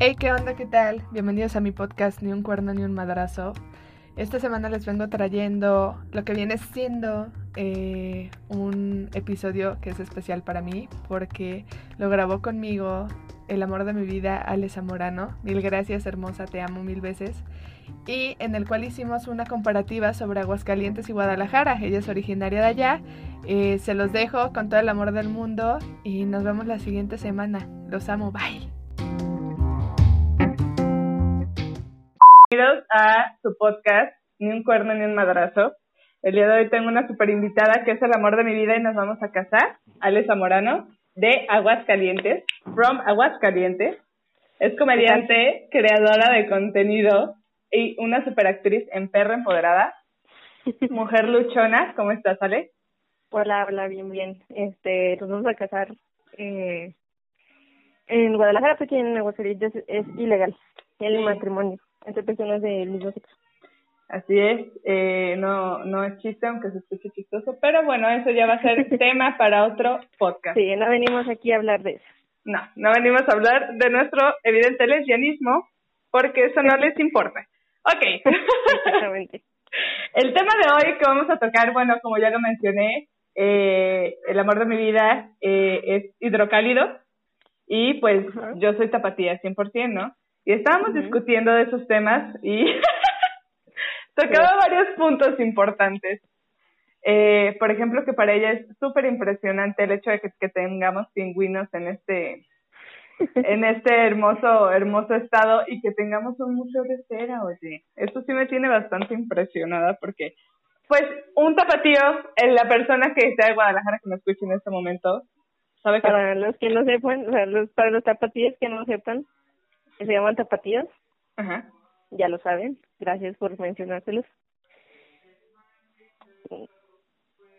Hey, ¿qué onda? ¿Qué tal? Bienvenidos a mi podcast Ni un cuerno ni un madrazo. Esta semana les vengo trayendo lo que viene siendo eh, un episodio que es especial para mí porque lo grabó conmigo el amor de mi vida, Ale Zamorano. Mil gracias, hermosa, te amo mil veces. Y en el cual hicimos una comparativa sobre Aguascalientes y Guadalajara. Ella es originaria de allá. Eh, se los dejo con todo el amor del mundo y nos vemos la siguiente semana. Los amo, bye. Bienvenidos a su podcast, Ni un cuerno ni un madrazo. El día de hoy tengo una super invitada que es el amor de mi vida y nos vamos a casar, Ale Zamorano, de Aguascalientes, from Aguascalientes. Es comediante, creadora de contenido y una superactriz en Perra Empoderada. Mujer luchona, ¿cómo estás, Ale? Hola, hola, bien, bien. Este, nos vamos a casar eh, en Guadalajara porque en Aguascalientes es, es ilegal el Sí. matrimonio entre personas del mismo sexo. Así es, eh, no, no es chiste, aunque se escuche chistoso, pero bueno, eso ya va a ser tema para otro podcast. Sí, no venimos aquí a hablar de eso. No, no venimos a hablar de nuestro evidente lesbianismo, porque eso no les importa. Ok. Exactamente. El tema de hoy que vamos a tocar, bueno, como ya lo mencioné, eh, el amor de mi vida eh, es hidrocálido y pues yo soy tapatía 100%, ¿no? Y estábamos discutiendo de esos temas y tocaba varios puntos importantes. Eh, por ejemplo, que para ella es súper impresionante el hecho de que, que tengamos pingüinos en este en este hermoso hermoso estado y que tengamos un museo de cera, oye. Eso sí me tiene bastante impresionada porque pues un tapatío, en la persona que está de Guadalajara que me escuche en este momento, sabe que Para los que no sepan, o sea, los, para los tapatíos que no sepan, que se llaman tapatíos, Ajá. ya lo saben. Gracias por mencionárselos.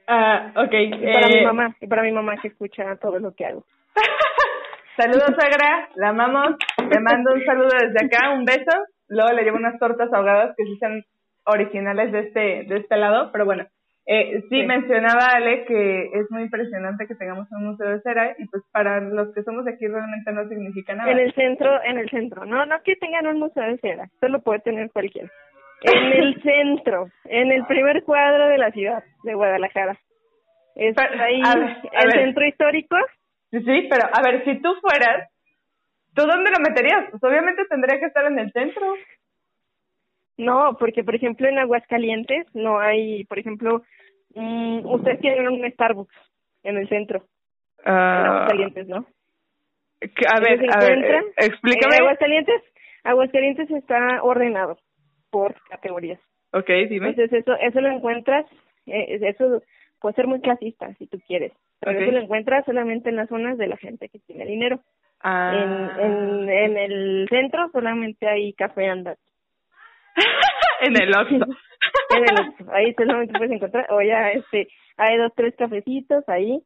Ah, ok. Y para eh, mi mamá, y para mi mamá que escucha todo lo que hago. Saludos, Sagra, la amamos. Le mando un saludo desde acá, un beso. Luego le llevo unas tortas ahogadas que sí son originales de este, de este lado, pero bueno. Eh, sí, Sí. mencionaba Ale que es muy impresionante que tengamos un museo de cera y pues para los que somos de aquí realmente no significa nada. En el centro, en el centro. No, no que tengan un museo de cera. Eso lo puede tener cualquiera. En el centro, en el primer cuadro de la ciudad de Guadalajara. Es Pero, ahí a ver, a el ver. centro histórico. Sí, sí, pero a ver, si tú fueras, ¿tú dónde lo meterías? Pues obviamente tendría que estar en el centro. No, porque por ejemplo en Aguascalientes no hay, por ejemplo, mm, ustedes tienen un Starbucks en el centro, en Aguascalientes, ¿no? a ver, a ver, eh, explícame. En Aguascalientes, Aguascalientes está ordenado por categorías. Ok, dime. Entonces eso eso lo encuentras, eh, eso puede ser muy clasista si tú quieres, pero eso lo encuentras solamente en las zonas de la gente que tiene dinero. Ah. En, en, en el centro solamente hay café andar. en el Oxxo. En el Oxxo, ahí solamente puedes encontrar, o ya este, hay dos, tres cafecitos ahí,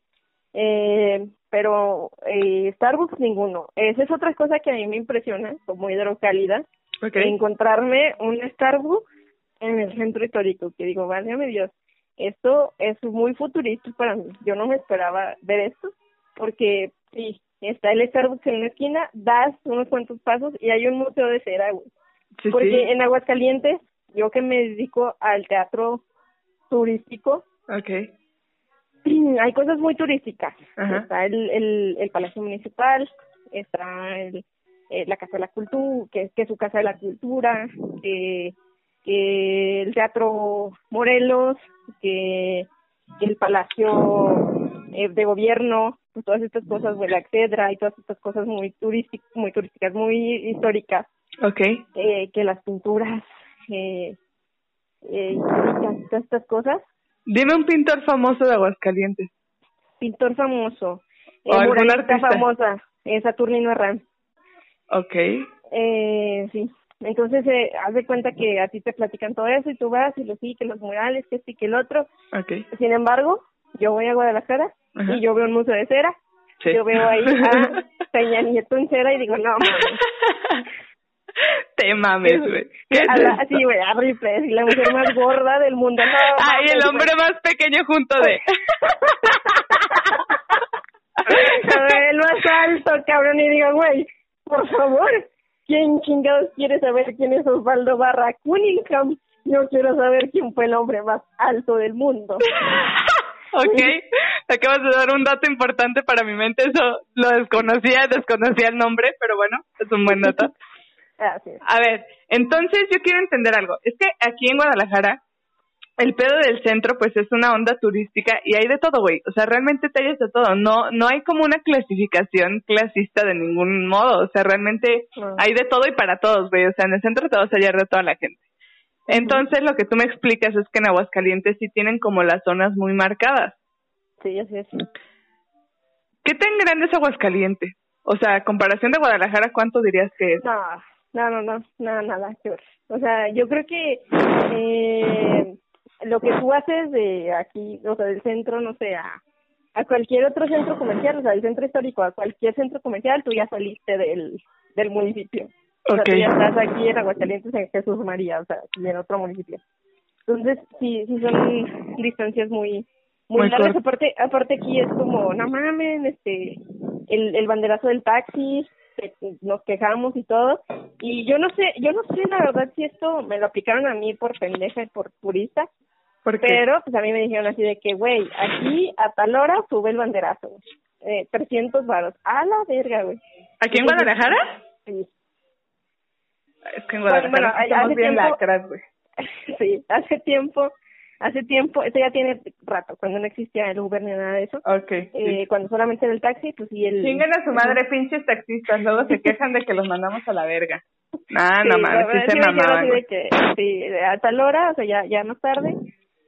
eh, pero eh, Starbucks ninguno. Esa es otra cosa que a mí me impresiona, como hidrocálida, Ok. encontrarme un Starbucks en el centro histórico, que digo, válgame Dios, esto es muy futurista para mí. Yo no me esperaba ver esto, porque sí, está el Starbucks en una esquina, das unos cuantos pasos y hay un museo de cera, güey. Sí, Porque sí. en Aguascalientes, yo que me dedico al teatro turístico, Ok. hay cosas muy turísticas. Ajá. Está el, el, el Palacio Municipal, está el, eh, la Casa de la Cultura, que, que es su Casa de la Cultura, que, que el Teatro Morelos, que, que el Palacio eh, de Gobierno, pues todas estas cosas, la Excedra y todas estas cosas muy turísticas, muy turísticas, muy históricas Ok. eh, que las pinturas, eh, eh, todas estas cosas. Dime un pintor famoso de Aguascalientes. Pintor famoso, eh, O algún muralista artista. famosa, eh, Saturnino Herrán. Ok. Eh, sí, entonces eh, haz de cuenta que a ti te platican todo eso y tú vas y lo sí, que los murales, que este y que el otro. Ok. Sin embargo, yo voy a Guadalajara Ajá. y yo veo un museo de cera. Sí. Yo veo ahí a Peña Nieto en cera y digo, no, mames. Te mames, güey. ¿Qué es A la- esto? sí, güey, a Ripley, Pressley, la mujer más gorda del mundo. No, Ay, el hombre más pequeño junto de... El más alto, cabrón, y digo, güey, por favor. ¿quién chingados quiere saber quién es Osvaldo Barra Cunningham? Yo quiero saber quién fue el hombre más alto del mundo. ok, acabas de dar un dato importante para mi mente, eso lo desconocía, desconocía el nombre, pero bueno, es un buen dato. A ver, entonces yo quiero entender algo. Es que aquí en Guadalajara, el pedo del centro, pues es una onda turística y hay de todo, güey. O sea, realmente te hay de todo. No, no hay como una clasificación clasista de ningún modo. O sea, realmente hay de todo y para todos, güey. O sea, en el centro te vas a hallar de toda la gente. Entonces, lo que tú me explicas es que en Aguascalientes sí tienen como las zonas muy marcadas. Sí, así es. ¿Qué tan grande es Aguascalientes? O sea, comparación de Guadalajara, ¿cuánto dirías que es? No, no, no, no, nada, nada, O sea, yo creo que eh, lo que tú haces de aquí, o sea, del centro, no sé, a, cualquier otro centro comercial, o sea, del centro histórico, a cualquier centro comercial, tú ya saliste del, del municipio. O sea, tú ya estás aquí en Aguascalientes, en Jesús María, o sea, en otro municipio. Entonces, sí, sí son distancias muy, muy, largas. Aparte, aparte aquí es como, no mames, este, el, el banderazo del taxi, nos quejamos y todo. Y yo no sé, yo no sé la verdad si esto me lo aplicaron a mí por pendeja y por purista. Pero pues a mí me dijeron así de que, güey, aquí a tal hora sube el banderazo. Eh, 300 varos. A la verga, güey. ¿Aquí en Guadalajara? Sí. Es que en Guadalajara bueno, estamos bien lacras, güey. sí, hace tiempo hace tiempo, esto ya tiene rato, cuando no existía el Uber ni nada de eso. Okay. Eh, cuando solamente era el taxi, pues y el... Chingan a su madre, pinches taxistas, luego se quejan de que los mandamos a la verga. Ah, no mames, sí, se mamaban. sí, a tal hora, o sea, ya, ya más tarde,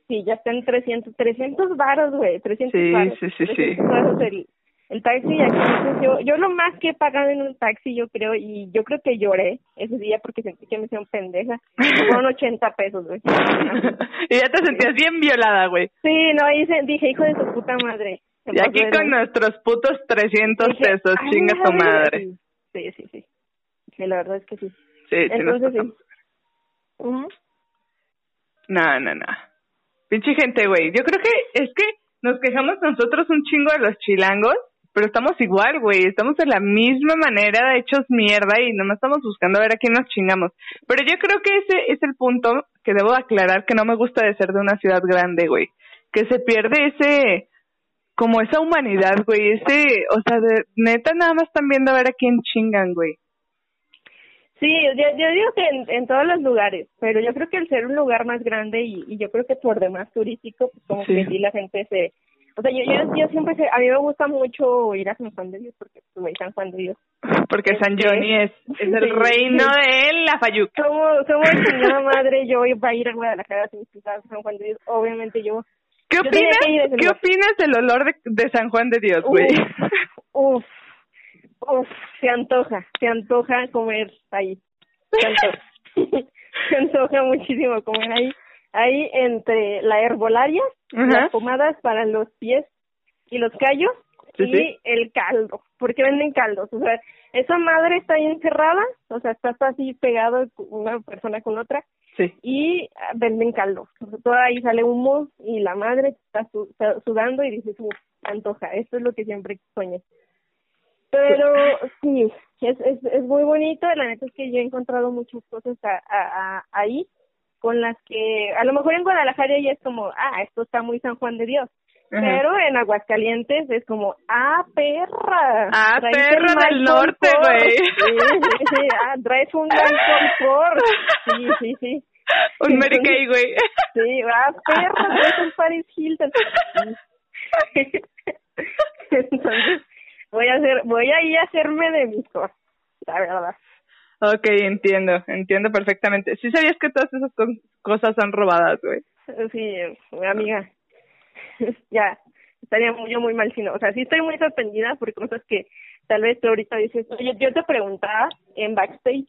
sí, ya están 300, 300 varos, güey, 300 sí, varos. Sí, sí, sí, el, el taxi aquí yo yo lo más que he pagado en un taxi yo creo y yo creo que lloré ese día porque sentí que me hicieron pendeja. Fueron 80 pesos güey. Y ya te sentías bien violada güey. Sí no ahí dije hijo de tu puta madre. Y aquí con nuestros putos 300 pesos chinga tu madre sí sí sí. Sí la verdad es que sí. Sí entonces sí. no no no. Pinche gente güey. Yo creo que es que nos quejamos nosotros un chingo de los chilangos pero estamos igual, güey, estamos de la misma manera hechos mierda y nomás estamos buscando a ver a quién nos chingamos. Pero yo creo que ese es el punto que debo aclarar que no me gusta de ser de una ciudad grande, güey. Que se pierde ese, como esa humanidad, güey, ese, o sea, de, neta nada más están viendo a ver a quién chingan, güey. Sí, yo, yo digo que en, en, todos los lugares, pero yo creo que el ser un lugar más grande y, y yo creo que por demás turístico, pues como que sí la gente se, o sea, yo, yo, siempre, a mí me gusta mucho ir a San Juan de Dios, porque pues, San Juan de Dios. Porque San este, Johnny es, es el reino de la Fayuca. Como, como señora madre, yo iba a ir a Guadalajara sin pisar San Juan de Dios, obviamente yo... ¿Qué opinas, ¿qué opinas del olor de, de San Juan de Dios, güey? Uf, uf, se antoja, se antoja comer ahí, se antoja, se antoja muchísimo comer ahí ahí entre la herbolaria, las pomadas para los pies y los callos y el caldo, porque venden caldos, o sea, esa madre está ahí encerrada, o sea, está así pegado una persona con otra y venden caldo, todo ahí sale humo y la madre está, sudando y dices, uff, antoja, esto es lo que siempre sueño. Pero sí, es, es, es muy bonito, la neta es que yo he encontrado muchas cosas a, ahí con las que a lo mejor en Guadalajara ya es como, ah, esto está muy San Juan de Dios. Pero en Aguascalientes es como, ah, perra. Ah, perra del norte, güey. Sí, sí, sí, ah, traes un gran confort. Sí, sí, sí. Un Mary Kay, güey. Sí, ah, perra, traes un Paris Hilton. Entonces, voy a hacer, voy a ir a hacerme de mis cosas, la verdad. Ok, entiendo, entiendo perfectamente. ¿Sí sabías que todas esas cosas son robadas, güey? Sí, amiga. ya, estaría muy, yo muy mal si no. O sea, sí estoy muy sorprendida por cosas que tal vez tú ahorita dices, oye, yo te preguntaba en backstage,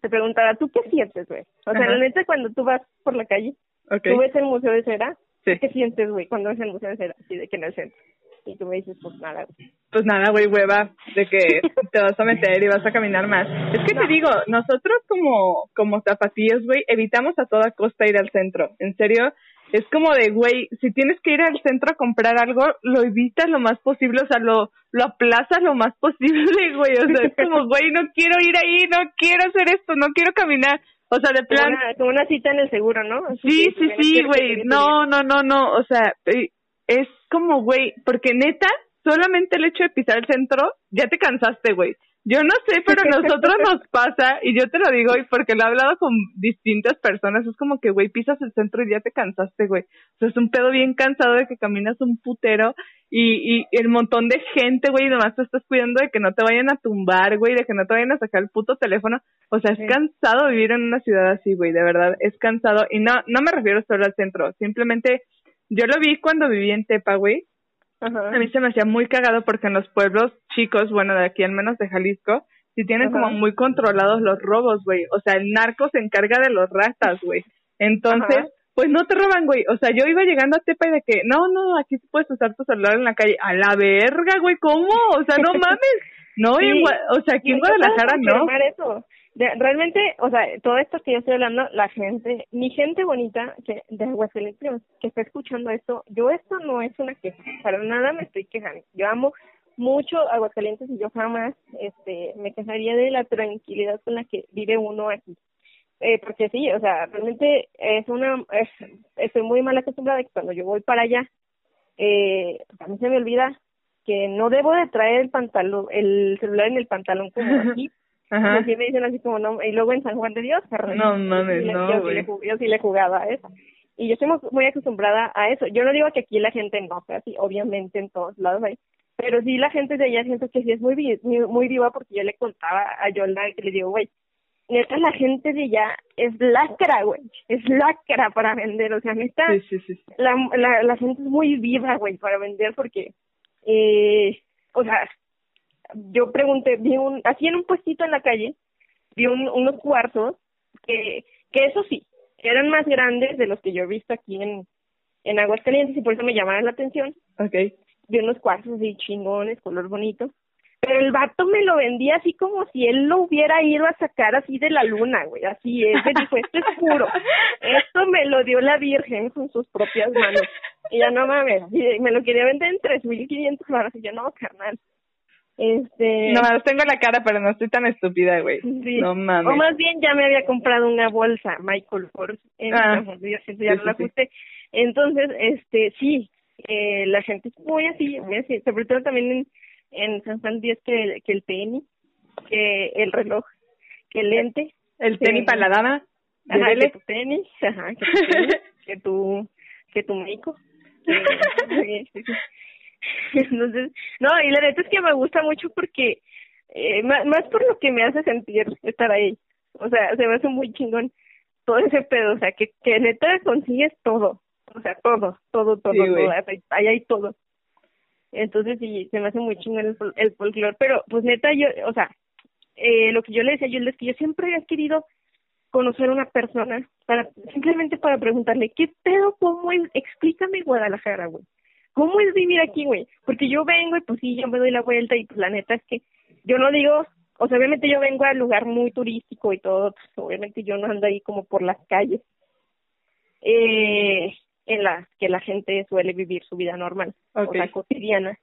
te preguntaba, ¿tú qué sientes, güey? O sea, la neta, cuando tú vas por la calle, tú ves el Museo de Cera, ¿qué sientes, güey, cuando ves el Museo de Cera? Así de que en el centro. Y tú me dices, pues nada, Pues nada, güey, hueva, de que te vas a meter y vas a caminar más. Es que te digo, nosotros como, como zapatillas, güey, evitamos a toda costa ir al centro. En serio, es como de, güey, si tienes que ir al centro a comprar algo, lo evitas lo más posible, o sea, lo, lo aplazas lo más posible, güey, o sea, es como, güey, no quiero ir ahí, no quiero hacer esto, no quiero caminar, o sea, de plan... Como una, cita en el seguro, ¿no? sí, sí, sí, güey, no, no, no, no, o sea, es como, güey, porque neta, solamente el hecho de pisar el centro, ya te cansaste, güey. Yo no sé, pero a nosotros nos pasa, y yo te lo digo, y porque lo he hablado con distintas personas, es como que, güey, pisas el centro y ya te cansaste, güey. O sea, es un pedo bien cansado de que caminas un putero y, y el montón de gente, güey, y nomás te estás cuidando de que no te vayan a tumbar, güey, de que no te vayan a sacar el puto teléfono. O sea, es cansado vivir en una ciudad así, güey, de verdad, es cansado. Y no, no me refiero solo al centro, simplemente yo lo vi cuando viví en Tepa, güey, a mí se me hacía muy cagado porque en los pueblos chicos, bueno, de aquí al menos de Jalisco, sí tienen como muy controlados los robos, güey. O sea, el narco se encarga de los ratas, güey. Entonces, pues no te roban, güey. O sea, yo iba llegando a Tepa y de que, no, no, aquí puedes usar tu celular en la calle. A la verga, güey, ¿cómo? O sea, no mames. No, o sea, aquí en Guadalajara no. Eso realmente, o sea, todo esto que yo estoy hablando, la gente, mi gente bonita que de Aguascalientes que está escuchando esto, yo esto no es una queja, para nada me estoy quejando. Yo amo mucho Aguascalientes y yo jamás este me quejaría de la tranquilidad con la que vive uno aquí. Eh, porque sí, o sea, realmente es una, es, estoy muy mal acostumbrada que cuando yo voy para allá, eh, pues a mí se me olvida que no debo de traer el pantalón, el celular en el pantalón como aquí, Ajá. Y me dicen así como, no, y luego en San Juan de Dios, No mames, no, yo, sí yo sí le jugaba a eso. Y yo estoy muy acostumbrada a eso. Yo no digo que aquí la gente no sea así, obviamente en todos lados hay. Pero sí la gente de allá siento que sí es muy, muy, viva porque yo le contaba a Yolanda que le digo, güey, neta la gente de allá es lacra, güey, es lacra para vender, o sea, neta, sí, sí, sí. La, la, la gente es muy viva, güey, para vender porque, eh, o sea, yo pregunté, vi un, así en un puestito en la calle, vi unos cuartos que, que eso sí, eran más grandes de los que yo he visto aquí en, en Aguascalientes y por eso me llamaron la atención. Okay. Vi unos cuartos así chingones, color bonito. Pero el vato me lo vendía así como si él lo hubiera ido a sacar así de la luna, güey. Así es. Me dijo, esto es puro. Esto me lo dio la Virgen con sus propias manos. Y ya no mames. Y me lo quería vender en tres mil quinientos dólares. Y yo, no, carnal. Este... No, tengo la cara, pero no estoy tan estúpida, güey. No mames. O más bien ya me había comprado una bolsa Michael Kors. En ah, yo ya no la ajusté. Entonces, este, sí, eh, la gente es muy así, muy así. Sobre todo también en, en San Juan Díaz que, que el tenis, que el reloj, que el lente. El tenis para la dama. Ajá, que tu tenis, ajá, que tu tenis, que tu, que tu médico. Entonces, no, y la neta es que me gusta mucho porque, eh, más, más por lo que me hace sentir estar ahí. O sea, se me hace muy chingón todo ese pedo, o sea, que, que neta consigues todo. O sea, todo, todo, todo, todo. Ahí hay todo. Entonces, sí, se me hace muy chingón el, el folclore. Pero, pues neta, yo, o sea, eh, lo que yo le decía yo es que yo siempre he querido conocer a una persona para simplemente para preguntarle qué pedo cómo es explícame Guadalajara güey ¿cómo es vivir aquí, güey? Porque yo vengo y pues sí, yo me doy la vuelta y pues la neta es que yo no digo, o sea, obviamente yo vengo al lugar muy turístico y todo, pues, obviamente yo no ando ahí como por las calles eh, en las que la gente suele vivir su vida normal, o sea, cotidiana.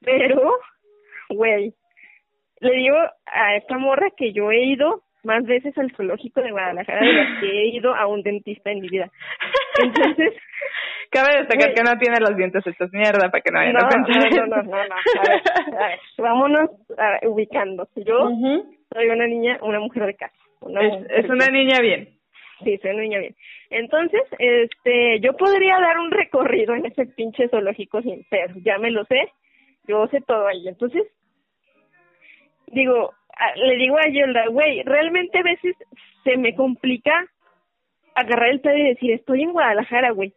Pero, güey, le digo a esta morra que yo he ido más veces al zoológico de Guadalajara de las que he ido a un dentista en mi vida. Entonces, Cabe destacar que no tiene los dientes hechos mierda para que no vayan no, a pensar. No, no, no, no, A ver, a ver, vámonos ubicando. Yo soy una niña, una mujer de casa. Una es, una niña bien. Sí, soy una niña bien. Entonces, este, yo podría dar un recorrido en ese pinche zoológico sin ser, ya me lo sé, yo sé todo ahí. Entonces, digo, le digo a Yolda, güey, realmente a veces se me complica agarrar el pedo y decir, estoy en Guadalajara, güey.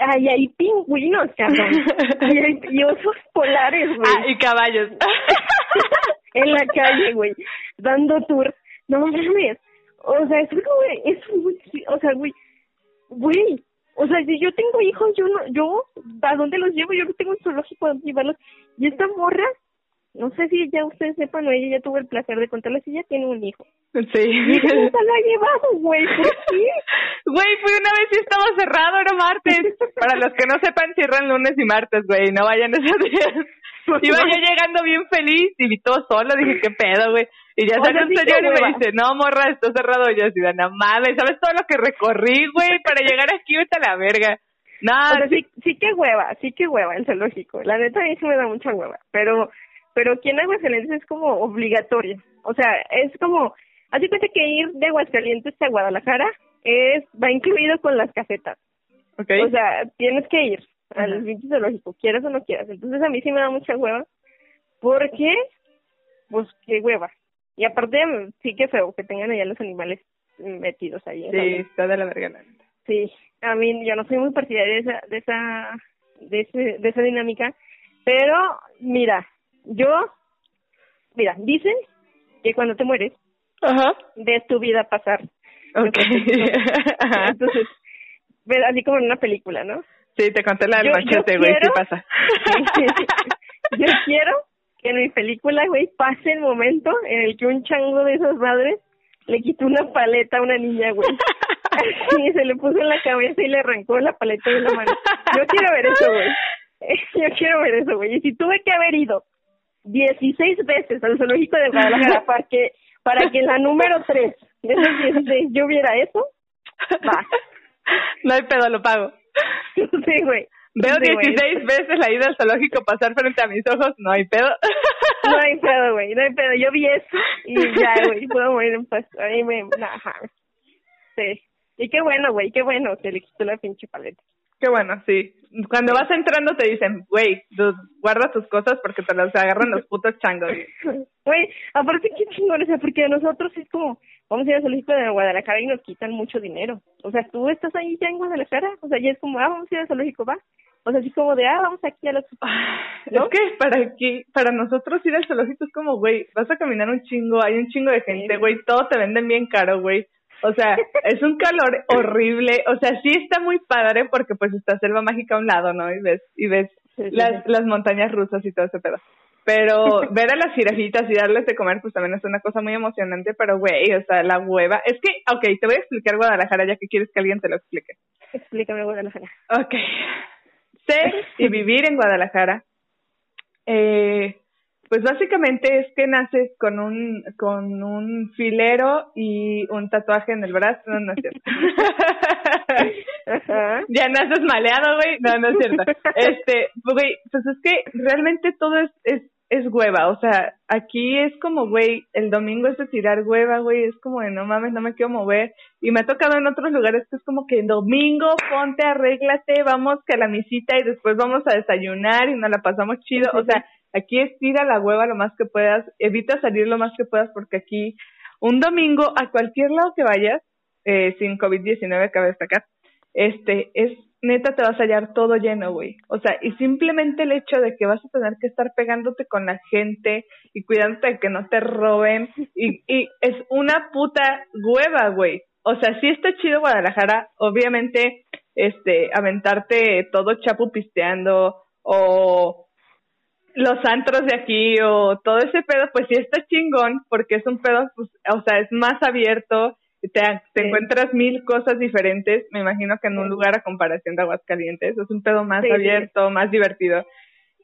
Ahí hay pingüinos, cabrón. y, osos polares, güey. Ah, y caballos. en la calle, güey. Dando tour. No mames. O sea, es güey, es muy, o sea, güey, güey, o sea, si yo tengo hijos, yo no, yo, ¿a dónde los llevo? Yo no tengo un zoológico a llevarlos. Y esta morra, no sé si ya ustedes sepan o ella ya tuvo el placer de contarles, ella tiene un hijo. Sí. Y lo ha llevado, güey. ¿Por qué? Güey, fui una vez y estaba cerrado, era martes. Para los que no sepan, cierran lunes y martes, güey. No vayan esos días. Iba yo llegando bien feliz y vi todo solo. Dije, ¿qué pedo, güey? Y ya sale un señor y me dice, no, morra, está cerrado. Y yo así, no mames, ¿sabes todo lo que recorrí, güey? Para llegar aquí, vete a la verga. No, O sea, sí, sí que hueva, sí que hueva el zoológico. La neta a mí sí me da mucha hueva. Pero, pero aquí en Aguascalientes es como obligatorio. O sea, es como, así cuenta que ir de Aguascalientes a Guadalajara es, va incluido con las casetas. ok. O sea, tienes que ir al Ajá. pinche zoológico, quieras o no quieras. Entonces a mí sí me da mucha hueva. Porque, pues qué hueva. Y aparte, sí que feo que tengan allá los animales metidos ahí. sí, está de la verga. Sí, a mí yo no soy muy partidaria de esa, de esa, de, ese, de esa dinámica, pero mira, yo, mira, dicen que cuando te mueres Ajá. ves tu vida pasar. Ok. Ajá. Entonces, así como en una película, ¿no? Sí, te conté la del machete, güey, sí pasa. yo quiero que en mi película, güey, pase el momento en el que un chango de esas madres le quitó una paleta a una niña, güey. y se le puso en la cabeza y le arrancó la paleta de la mano. Yo quiero ver eso, güey. Yo quiero ver eso, güey. Y si tuve que haber ido 16 veces al zoológico de Guadalajara para que, para que en la número 3 de esos 16 yo viera eso, va. No hay pedo, lo pago. Sí, güey. Veo Sí, güey. 16 veces la ida al zoológico pasar frente a mis ojos, no hay pedo. No hay pedo, güey, no hay pedo. Yo vi eso y ya, güey, puedo morir en paz. A mí me... nah, Ajá. Sí. Y qué bueno, güey, qué bueno que le quitó la pinche paleta. Qué bueno, sí. Cuando vas entrando te dicen, güey, guarda tus cosas porque te las agarran los putos changos. Güey, aparte qué chingón, o sea, porque nosotros es como, vamos a ir al zoológico de Guadalajara y nos quitan mucho dinero. O sea, tú estás ahí ya en Guadalajara, o sea, ya es como, ah, vamos a ir al zoológico, va. O sea, así como de, ah, vamos aquí a los... ¿No? Es que para aquí, para nosotros ir al zoológico es como, güey, vas a caminar un chingo, hay un chingo de gente, Sí. güey, todo te venden bien caro, güey. O sea, es un calor horrible, o sea, sí está muy padre porque pues está selva mágica a un lado, ¿no? Y ves, y ves Sí, sí, las, sí. las montañas rusas y todo ese pedo. Pero ver a las jirafitas y darles de comer, pues también es una cosa muy emocionante, pero güey, o sea, la hueva. Es que, ok, te voy a explicar Guadalajara ya que quieres que alguien te lo explique. Explícame Guadalajara. Ok. Ser y vivir en Guadalajara, eh, pues básicamente es que naces con un, con un filero y un tatuaje en el brazo. No, no es cierto. Ya naces maleado, güey. No, no es cierto. Este, güey, pues es que realmente todo es, es, es hueva. O sea, aquí es como, güey, el domingo es de tirar hueva, güey. Es como de no mames, no me quiero mover. Y me ha tocado en otros lugares que es como que domingo, ponte, arréglate, vamos que a la misita y después vamos a desayunar y nos la pasamos chido. O sea, aquí es tira la hueva lo más que puedas, evita salir lo más que puedas porque aquí un domingo a cualquier lado que vayas, eh, sin COVID-19 cabe destacar, este, es neta te vas a hallar todo lleno, güey. O sea, y simplemente el hecho de que vas a tener que estar pegándote con la gente y cuidándote de que no te roben y, y es una puta hueva, güey. O sea, sí está chido Guadalajara, obviamente, este, aventarte todo chapu pisteando o los antros de aquí o todo ese pedo, pues sí está chingón, porque es un pedo, pues, o sea, es más abierto, te, te Sí. encuentras mil cosas diferentes, me imagino que en un lugar a comparación de Aguascalientes, es un pedo más Sí, sí. abierto, más divertido.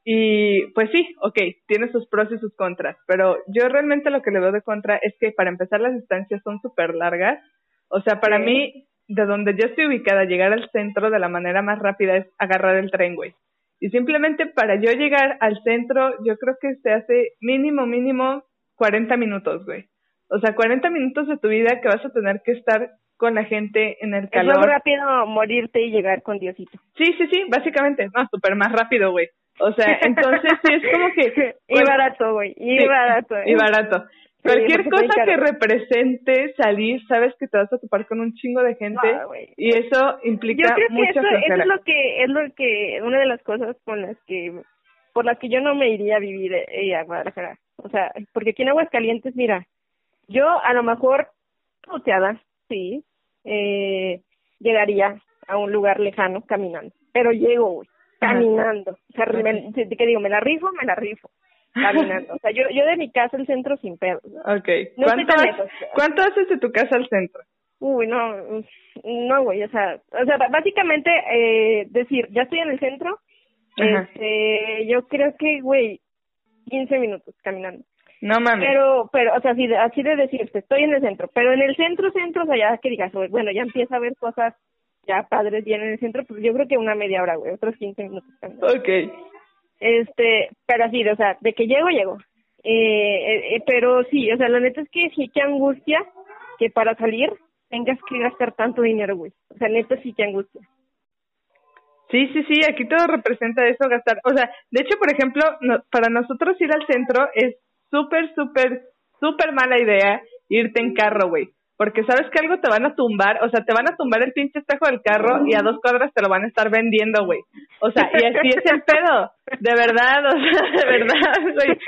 Y pues sí, ok, tiene sus pros y sus contras, pero yo realmente lo que le veo de contra es que para empezar las distancias son súper largas, o sea, para mí, de donde yo estoy ubicada, llegar al centro de la manera más rápida es agarrar el tren, güey. Y simplemente para yo llegar al centro, yo creo que se hace mínimo, mínimo 40 minutos, güey. O sea, 40 minutos de tu vida que vas a tener que estar con la gente en el Es muy calor. rápido morirte y llegar con Diosito. Sí, sí, sí, básicamente. No, súper más rápido, güey. O sea, entonces sí es como que... y barato, güey. Y Sí, barato. Y barato. Cualquier cosa que represente salir, sabes que te vas a topar con un chingo de gente No, güey. y eso Yo implica creo que mucha eso, eso es lo que es lo que una de las cosas con las que por las que yo no me iría a vivir eh, a Guadalajara. O sea, porque aquí en Aguascalientes, mira, yo a lo mejor puteada, sí, eh, llegaría a un lugar lejano caminando, pero llego, güey, caminando. O sea, me- ¿qué digo? ¿Me la rifo? Me la rifo. Caminando. O sea, yo, yo de mi casa al centro sin pedo. Ok. No ¿Cuánto, tan ha- lejos. ¿Cuánto haces de tu casa al centro? Uy, no, no, güey, o sea, o sea, básicamente, eh, decir, ya estoy en el centro, Ajá. este, yo creo que, güey, 15 minutos caminando. No mames. Pero, pero, o sea, así de, así de decirte, estoy en el centro, pero en el centro, centro, o sea, ya que digas, güey, bueno, ya empieza a ver cosas ya padres bien en el centro, pues yo creo que una media hora, güey, otros 15 minutos caminando. Ok. Este, pero así, o sea, de que llego, llego. Eh, eh, eh, pero sí, o sea, la neta es que sí, qué angustia que para salir tengas que gastar tanto dinero, güey. O sea, neta sí, qué angustia. Sí, sí, sí, aquí todo representa eso, gastar. O sea, de hecho, por ejemplo, no- para nosotros ir al centro es súper, súper, súper mala idea irte en carro, güey. Porque sabes que algo te van a tumbar, o sea, te van a tumbar el pinche espejo del carro y a dos cuadras te lo van a estar vendiendo, güey. O sea, y así es el pedo. De verdad, o sea, de verdad, güey.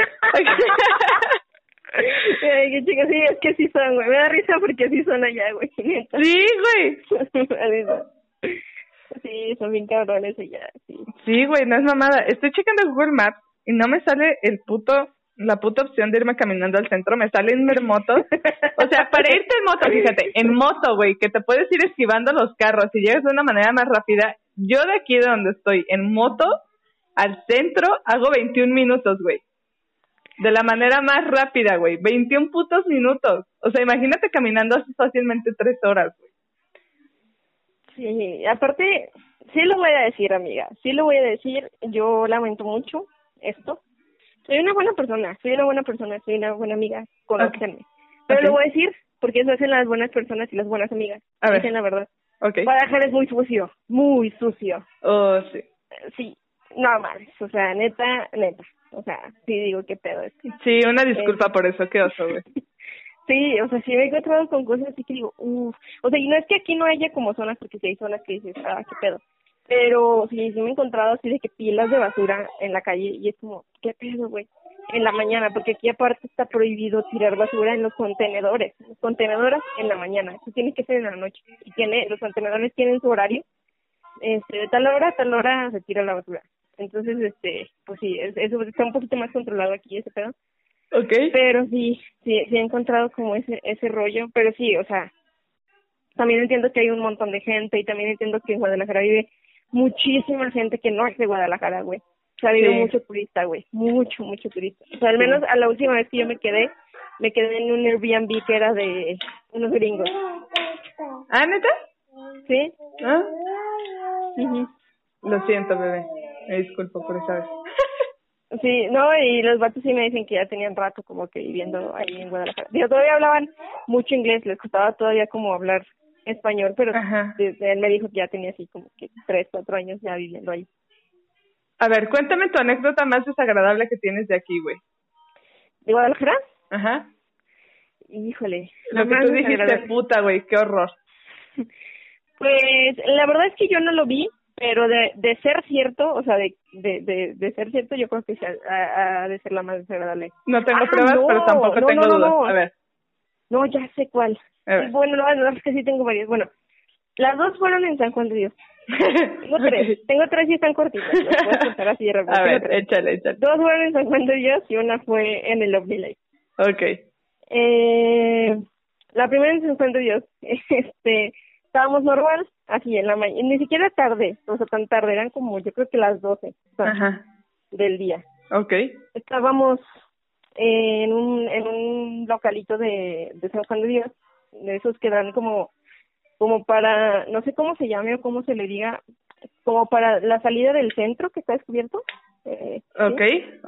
Ay, qué chica, sí, es que sí son, güey. Me da risa porque sí son allá, güey. Sí, güey. Sí, son bien cabrones allá, sí. Sí, güey, no es mamada. Estoy checando Google Maps y no me sale el puto, la puta opción de irme caminando al centro. Me salen ir motos. O sea, para irte en moto, fíjate, en moto, güey, que te puedes ir esquivando los carros y llegas de una manera más rápida. Yo de aquí de donde estoy, en moto, al centro, hago 21 minutos, güey. De la manera más rápida, güey. 21 putos minutos. O sea, imagínate caminando así fácilmente tres horas, güey. Sí, aparte, sí lo voy a decir, amiga, sí lo voy a decir, yo lamento mucho esto. Soy una buena persona, soy una buena persona, soy una buena amiga, conócenme. Pero Ok. lo voy a decir porque eso hacen las buenas personas y las buenas amigas. A ver. Dicen la verdad. Ok. Guadalajara es muy sucio, muy sucio. Oh, sí. Eh, Sí, no mames, o sea, neta, neta. O sea, sí digo qué pedo es. Sí, una disculpa por eso, qué oso, güey. Sí, o sea, sí me he encontrado con cosas así que digo, uff, o sea, y no es que aquí no haya como zonas, porque sí hay zonas que dices, ah, qué pedo. Pero sí, sí me he encontrado así de que pilas de basura en la calle y es como, qué pedo, güey, en la mañana, porque aquí aparte está prohibido tirar basura en los contenedores, los contenedores en la mañana, eso tiene que ser en la noche. Y tiene, los contenedores tienen su horario, este, de tal hora a tal hora se tira la basura. Entonces, este, pues sí, es- eso está un poquito más controlado aquí ese pedo. Ok. Pero sí, sí, sí he encontrado como ese, ese rollo, pero sí, o sea, también entiendo que hay un montón de gente y también entiendo que en Guadalajara vive muchísima gente que no es de Guadalajara, güey. O sea, vive Sí. mucho turista, güey, mucho, mucho turista. O sea, al menos a la última vez que yo me quedé, me quedé en un Airbnb que era de unos gringos, ¿Ah, neta? ¿sí? ¿Ah? Ujú. Lo siento, bebé. Me disculpo por esa vez. Sí, no, y los vatos sí me dicen que ya tenían rato como que viviendo ahí en Guadalajara. Digo, todavía hablaban mucho inglés, les costaba todavía como hablar español, pero Ajá. él me dijo que ya tenía así como que tres, cuatro años ya viviendo ahí. A ver, cuéntame tu anécdota más desagradable que tienes de aquí, güey. ¿De Guadalajara? Ajá. Híjole. Lo que tú dijiste, puta, güey, qué horror. Pues la verdad es que yo no lo vi, pero de, de ser cierto, o sea, de, de, de, de ser cierto, yo creo que ha, de ser la más desagradable. No tengo Ah, pruebas, no, pero tampoco no, tengo no, dudas. A ver, No, ya sé cuál. Bueno, no, no, es que sí tengo varias. Bueno, las dos fueron en San Juan de Dios. Tengo tres, tengo tres y están cortitas. Así de repente. A ver, tres. échale, échale. Dos fueron en San Juan de Dios y una fue en el Lovely Lake. Ok. Eh, la primera en San Juan de Dios, este, estábamos normal, así en la mañana, ni siquiera tarde, o sea, tan tarde, eran como yo creo que las 12 o sea, del día. Ok. Estábamos en un, en un localito de, de San Juan de Dios, de esos que dan como, como para, no sé cómo se llame o cómo se le diga, como para la salida del centro que está descubierto. Eh, ¿sí? Ok,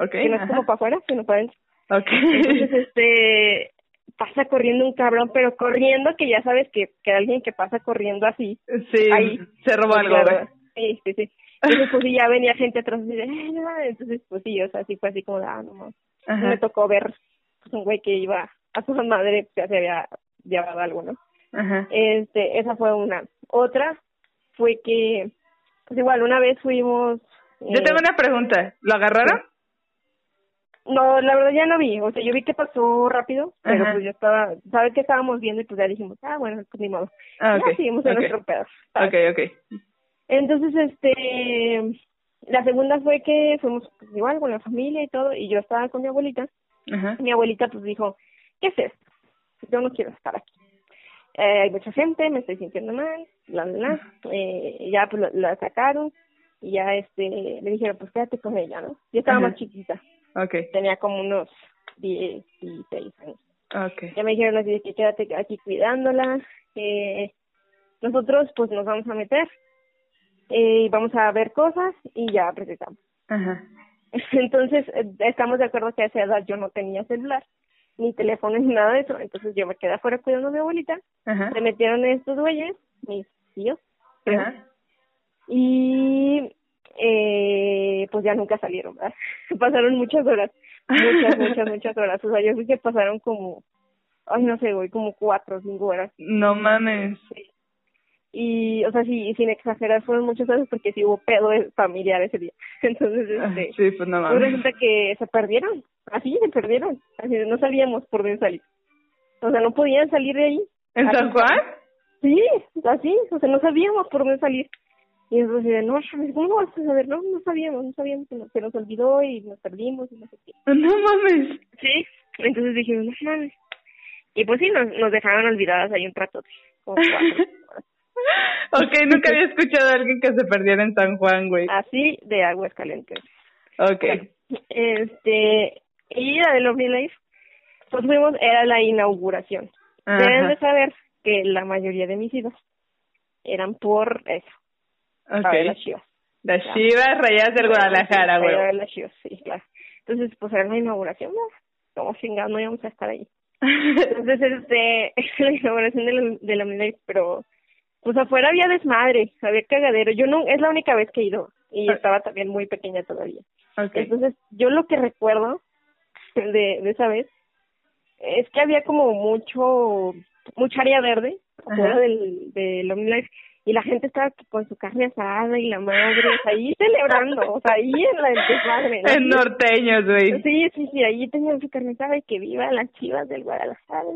ok. Que no es ajá. como para afuera, sino para adentro. Ok. Entonces, este, pasa corriendo un cabrón, pero corriendo que ya sabes que, que alguien que pasa corriendo así, sí, ahí, se robó pues, algo, claro. Sí, sí, sí. Entonces, pues sí, ya venía gente atrás y de, "Ay, no mames". entonces, pues sí, o sea, sí fue así como, ah, no mames. Me tocó ver pues, un güey que iba a su madre, ya se había llevado algo, ¿no? Ajá. Este, esa fue una. Otra fue que, pues igual, una vez fuimos... Yo eh, tengo una pregunta. ¿Lo agarraron? No, la verdad ya no vi, o sea, yo vi que pasó rápido, pero Ajá. pues yo estaba, ¿sabes qué estábamos viendo? Y pues ya dijimos, ah, bueno, pues ni modo. Ah, Ya ok. seguimos en ok. nuestro pedo. ¿sabes? Ok, ok. Entonces, este, La segunda fue que fuimos pues, igual con la familia y todo, y yo estaba con mi abuelita. Ajá. Mi abuelita pues dijo, ¿qué es esto? Yo no quiero estar aquí. Eh, hay mucha gente, me estoy sintiendo mal, bla, bla, bla. Eh, ya pues la, sacaron y ya este le dijeron, pues quédate con ella, ¿no? Yo estaba Ajá. más chiquita, Okay. tenía como unos 16 años. Okay. Ya me dijeron así que quédate aquí cuidándola. Eh, nosotros pues nos vamos a meter eh, vamos a ver cosas y ya presentamos. Ajá. Entonces, eh, estamos de acuerdo que a esa edad yo no tenía celular, ni teléfono, ni nada de eso. Entonces, yo me quedé afuera cuidando a mi abuelita. Ajá. Se metieron estos güeyes, mis tíos, creo, Ajá. y eh, pues ya nunca salieron, ¿verdad? pasaron muchas horas, muchas, muchas, muchas horas. O sea, yo creo que pasaron como, ay, no sé, güey, como cuatro o cinco horas. No mames. Y, o sea, sí, sin exagerar, fueron muchas horas porque sí hubo pedo familiar ese día. Entonces, Ah, este, Sí, pues no pues resulta que se perdieron, así se perdieron, así no sabíamos por dónde salir. O sea, no podían salir de ahí. ¿En San Juan? Sí, así, o sea, no sabíamos por dónde salir. Y entonces, no, ¿cómo vas a saber? No, no sabíamos, no sabíamos, se nos, se nos olvidó y nos perdimos y no sé qué. No mames. Sí, entonces dijimos, no mames. Y pues sí, nos, nos dejaron olvidadas ahí un rato, como cuatro. Ok, nunca había escuchado a alguien que se perdiera en San Juan, güey. Así de aguas calientes. Ok. Este, y la del OmniLife, pues fuimos, era la inauguración. Deben de saber que la mayoría de mis hijos eran por eso, para ver las chivas. Las chivas rayadas del Guadalajara, Para güey. las chivas, sí, claro. Entonces, pues era la inauguración, ¿no? Como chingados no íbamos a estar ahí. Entonces, este, la inauguración de la, de la pero pues afuera había desmadre, había cagadero. Yo no, es la única vez que he ido y Ah. estaba también muy pequeña todavía. Entonces, yo lo que recuerdo de, de esa vez es que había como mucho, mucha área verde afuera del, del OmniLife y la gente estaba con su carne asada y la madre, o sea, ahí celebrando, o sea, ahí en la desmadre, ¿no? En norteños, güey. Sí, sí, sí, ahí tenían su carne asada y que viva las chivas del Guadalajara.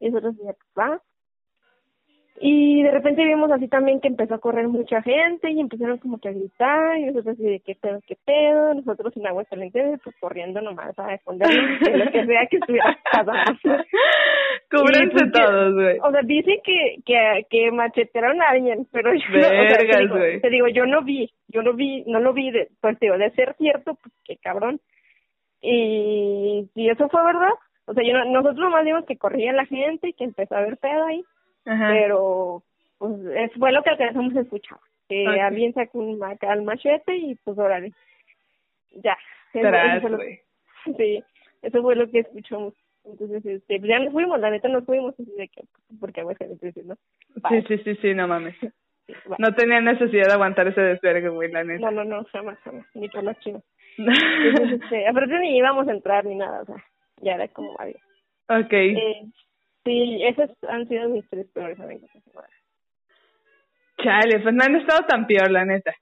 Y nosotros ya, va. Y de repente vimos así también que empezó a correr mucha gente y empezaron como que a gritar y nosotros así de qué pedo, qué pedo, nosotros en agua caliente pues corriendo nomás a escondernos de lo que sea que estuviera pasando. Cúbrense Y, pues, todos, güey. O sea, dicen que, que, que machetearon a alguien, pero yo no, o sea, te digo, te digo, yo no vi, yo no vi, no lo vi, de, pues digo, de ser cierto, pues qué cabrón. Y, y eso fue verdad. O sea, yo no- nosotros nomás vimos que corría la gente y que empezó a haber pedo ahí, Ajá. pero pues eso fue lo que alcanzamos a escuchar. Que Ok. alguien sacó un maca al machete y pues órale. Ya. Eso- Tras, eso fue lo- güey. Sí, eso fue lo que escuchamos. Entonces, este, ya nos fuimos, la neta nos fuimos, así de que, porque Aguascalientes, ¿no? Sí, sí, sí, sí, no mames. Sí. No tenía necesidad de aguantar ese desvergue, güey, la neta. No, no, no, jamás, jamás, ni por los chinos. Entonces, este, aparte ni íbamos a entrar ni nada, o sea, ya era como adiós. ok. Eh, sí, esas han sido mis tres peores anécdotas. Chale, pues no han estado tan peor, la neta.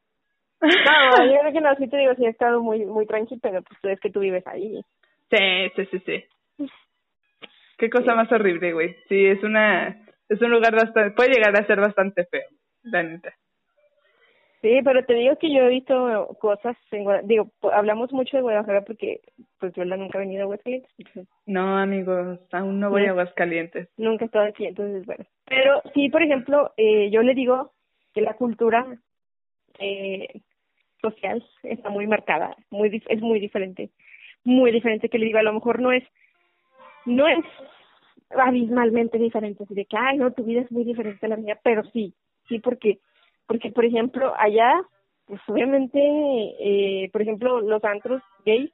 No, yo creo que no, sí te digo, sí he estado muy, muy tranqui, pero pues es que tú vives ahí. Sí, sí, sí, sí. Qué cosa más horrible, güey. Sí, es una, es un lugar bastante, puede llegar a ser bastante feo, la neta. Sí, pero te digo que yo he visto cosas en Guadalajara, digo, hablamos mucho de Guadalajara porque pues yo nunca he venido a Aguascalientes, No, amigos, aún no voy a Aguascalientes. nunca he estado aquí, entonces bueno. Pero sí, por ejemplo, eh, yo le digo que la cultura eh, social está muy marcada, muy dif- es muy diferente, muy diferente que le digo, a lo mejor no es, no es abismalmente diferente, así de que, ay, no, tu vida es muy diferente a la mía, pero sí, sí, porque, porque por ejemplo, allá, pues obviamente, eh, por ejemplo, los antros gay,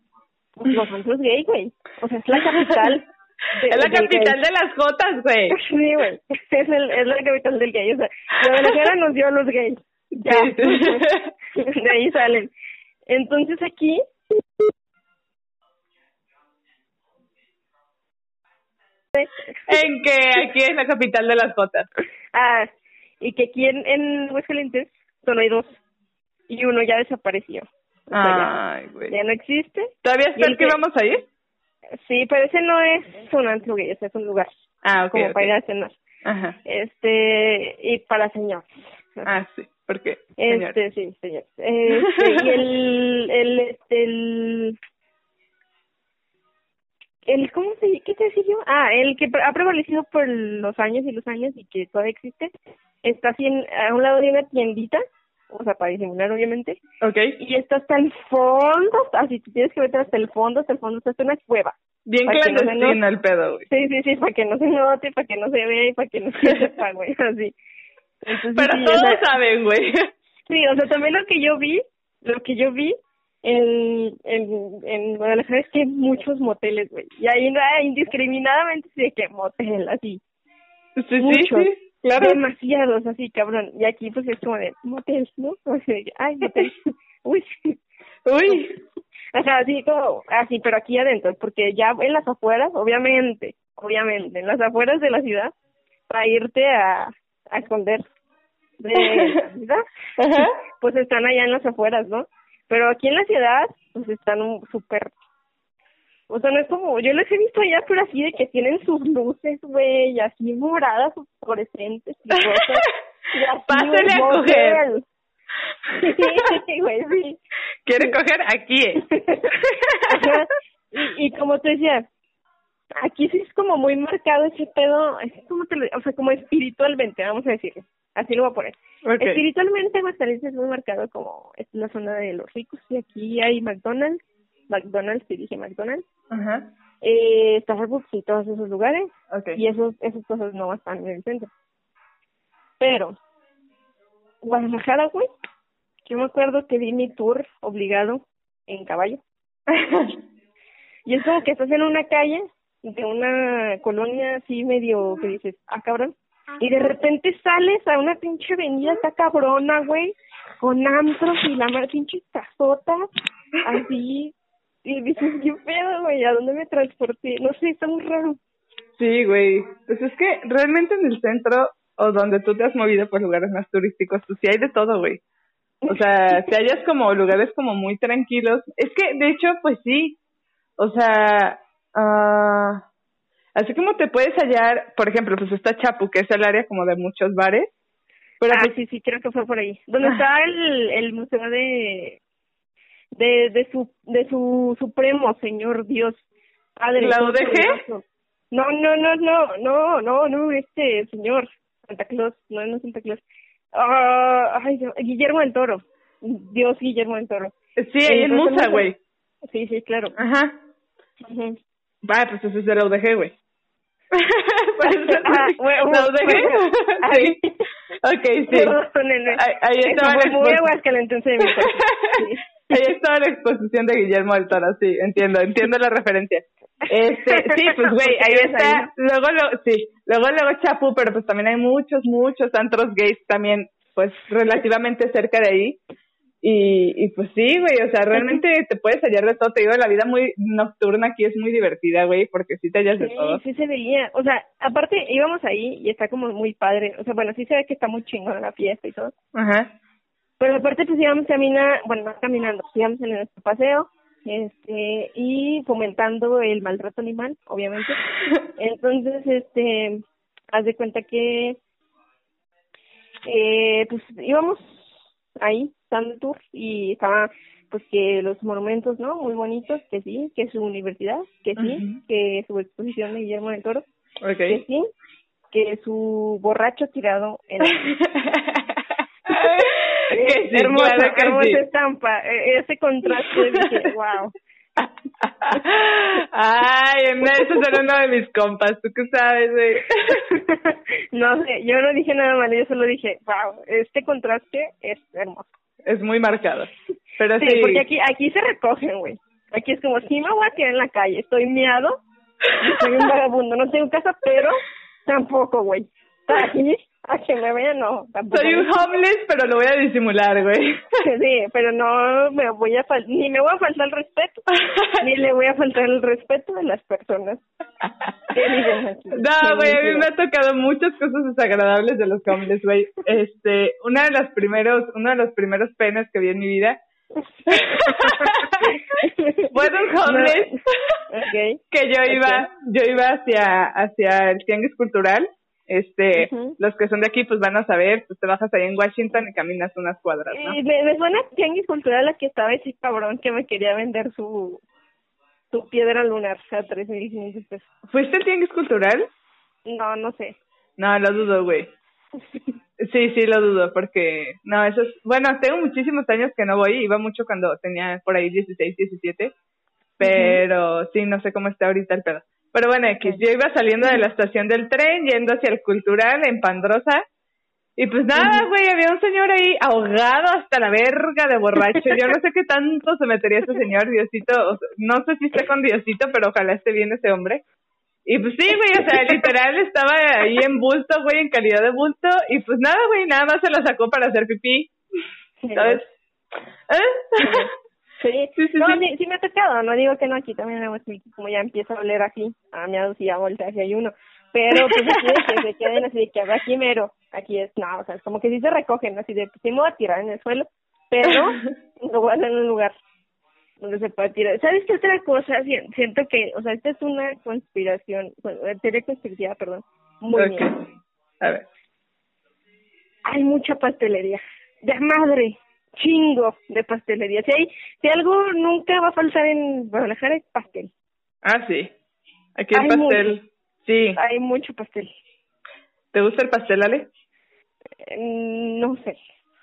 pues, los antros gay, güey, o sea, es la capital. de- es la capital de las jotas, güey. Sí, güey. Es, el, es la capital del gay. O sea, Guadalajara nos dio a los gays. Ya. De ahí salen. Entonces aquí. en que aquí es la capital de las jotas. Ah, y que aquí en, en Aguascalientes solo hay dos. Y uno ya desapareció. O sea, ya- Ay, güey. ya, no existe. ¿Todavía está el que que- vamos a ir? Sí, pero ese no es un antro gay, ese es un lugar Ah, ok, como para ir a cenar. Ajá. Este, y para señores. Ah, sí. Porque, Este, sí, señor. Este, y el, el, este, el, el, ¿cómo se, qué te decía yo? Ah, el que ha prevalecido por los años y los años y que todavía existe, está así en, a un lado de una tiendita, o sea, para disimular obviamente. Okay. Y está hasta el fondo, así tú tienes que meter hasta el fondo, hasta el fondo, hasta una cueva. Bien clandestino no el pedo, güey. Sí, sí, sí, para que no se note, para que no se vea y para que no se sepa, güey, así. Pero todos saben, güey. Sí, o sea, también lo que yo vi, lo que yo vi en, en, en Guadalajara es que hay muchos moteles, güey. Y ahí indiscriminadamente sí que motel, así. Sí, muchos. Sí, claro. Demasiados, así, cabrón. Y aquí pues es como de motel, ¿no? O sea, ay, motel. Uy. Uy. O sea, así como, así, pero aquí adentro, porque ya en las afueras, obviamente, obviamente, en las afueras de la ciudad, para irte a, a esconder de la ciudad, pues están allá en las afueras, ¿no? Pero aquí en la ciudad, pues están súper... O sea, no es como... Yo les he visto allá, pero así de que tienen sus luces, güey, así moradas, fluorescentes y cosas. y Pásale a coger. sí, güey, sí. ¿Quiere coger? Aquí. y, y como te decía, aquí sí es como muy marcado ese pedo, es como te o sea, como espiritualmente, vamos a decirlo. Así lo voy a poner. Okay. Espiritualmente Aguascalientes es muy marcado como es la zona de los ricos y aquí hay McDonald's, McDonald's, te dije McDonald's, Ajá. eh, Starbucks y todos esos lugares okay. y esos esas cosas no están en el centro. Pero Guadalajara, güey, yo me acuerdo que di mi tour obligado en caballo. y es como que estás en una calle de una colonia así medio que dices, ah, cabrón, y de repente sales a una pinche avenida está cabrona, güey, con antros y la mar pinche casota, así, y dices, ¿qué pedo, güey? ¿A dónde me transporté? No sé, está muy raro. Sí, güey, pues es que realmente en el centro o donde tú te has movido por lugares más turísticos, pues sí hay de todo, güey. O sea, si hayas como lugares como muy tranquilos, es que de hecho, pues sí, o sea, ah... Así como te puedes hallar, por ejemplo, pues está Chapu, que es el área como de muchos bares. Pero ah, pues, sí, sí, creo que fue por ahí. Donde está el, el museo de, de, de su, de su supremo señor Dios Padre. ¿La UDG? No, no, no, no, no, no, no, este señor, Santa Claus, no, no Santa Claus. Ah, ay, Guillermo del Toro. Dios Guillermo del Toro. Sí, ahí en Musa, güey. Sí, sí, claro. Ajá. Va, pues eso es de la UDG, güey. ah, bueno, ¿La UDG? sí. Ok, sí. Ahí, ahí estaba muy aguascalentense de mi. Sí. Ahí estaba la exposición de Guillermo del Toro, sí, entiendo, entiendo la referencia. Este, sí, pues güey, ahí está, luego lo, sí, luego luego Chapu, pero pues también hay muchos, muchos antros gays también, pues relativamente cerca de ahí. Y, y pues sí, güey, o sea, realmente te puedes hallar de todo. Te digo, la vida muy nocturna aquí es muy divertida, güey, porque sí te hallas de sí, todo. Sí, se veía. O sea, aparte íbamos ahí y está como muy padre. O sea, bueno, sí se ve que está muy chingón la fiesta y todo. Ajá. Pero aparte pues íbamos caminando, bueno, no caminando, pues íbamos en nuestro paseo este y fomentando el maltrato animal, obviamente. Entonces, este, haz de cuenta que eh, pues íbamos ahí dando el tour y estaba pues que los monumentos, ¿no? Muy bonitos, que sí, que su universidad, que sí, uh -huh. que su exposición de Guillermo del Toro, okay. que sí, que su borracho tirado en que sí, hermosa, claro que hermosa sí. estampa, e-, ese contraste dije, wow. Ay, eso era uno de mis compas, ¿tú qué sabes, güey? no sé, yo no dije nada malo, yo solo dije, wow, este contraste es hermoso. Es muy marcado. Pero sí, sí. porque aquí aquí se recogen, güey. Aquí es como, si me voy a tirar en la calle, estoy miado, soy un vagabundo, no tengo casa, pero tampoco, güey. Aquí, a que me vean, no. Tampoco Soy un homeless, pero lo voy a disimular, güey. Sí, pero no me voy a fal ni me voy a faltar el respeto, ni le voy a faltar el respeto a las personas. No, güey, a mí me ha tocado muchas cosas desagradables de los homeless, güey. Este, una de los primeros, uno de los primeros penes que vi en mi vida fue de un homeless no. okay. que yo iba, okay. yo iba hacia, hacia el tianguis cultural este, los que son de aquí pues van a saber, pues te bajas ahí en Washington y caminas unas cuadras, ¿no? Y me, me suena a tianguis cultural la que estaba ese cabrón que me quería vender su su piedra lunar a tres mil quinientos pesos. ¿Fuiste al tianguis cultural? No, no sé. No, lo dudo, güey. Sí, sí, lo dudo, porque, no, eso es, bueno, tengo muchísimos años que no voy, iba mucho cuando tenía por ahí 16, 17, pero sí, no sé cómo está ahorita el pedo. Pero bueno, X, yo iba saliendo de la estación del tren, yendo hacia el cultural en Pandrosa, y pues nada, güey, había un señor ahí ahogado hasta la verga de borracho. Yo no sé qué tanto se metería ese señor, Diosito. o sea, no sé si está con Diosito, pero ojalá esté bien ese hombre. Y pues sí, güey, o sea, literal estaba ahí en bulto, güey, en calidad de bulto. Y pues nada, güey, nada más se lo sacó para hacer pipí. ¿Sabes? ¿Eh? Sí, Sí, sí, no, sí. me ha tocado, no digo que no, aquí también como ya empieza a oler así, a miados y a volteas y hay uno, pero pues de que se queden así de que aquí mero, aquí es, no, o sea, es como que sí se recogen, así de, pues sí me voy a tirar en el suelo, pero lo voy a hacer en un lugar donde se pueda tirar. ¿Sabes qué otra cosa? Si- Siento que, o sea, esta es una conspiración, bueno, teoría conspirativa, perdón, muy Ok. mía. A ver. Hay mucha pastelería, de madre, chingo de pastelería. Si hay, si algo nunca va a faltar en Guadalajara es pastel. Ah, sí. Aquí Hay pastel. Sí. Hay mucho pastel. ¿Te gusta el pastel, Ale? Eh, No sé.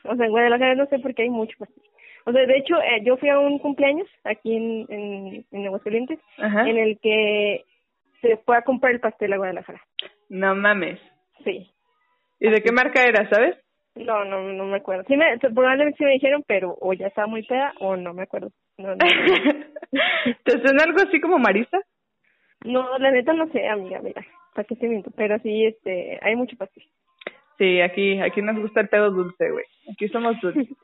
O sea, en Guadalajara no sé por qué hay mucho pastel. O sea, de hecho, eh, yo fui a un cumpleaños aquí en, en, en Aguascalientes Ajá. en el que se fue a comprar el pastel a Guadalajara. No mames. Sí. ¿Y de qué marca era, sabes? No, no, no me acuerdo. Sí me, probablemente sí me dijeron, pero o ya estaba muy peda o no me acuerdo. No, no, ¿Te suena algo así como Marisa? no, la neta no sé, amiga, mira, para qué te miento, pero sí, este, hay mucho pastel. Sí, aquí, aquí nos gusta el pedo dulce, güey. Aquí somos dulces.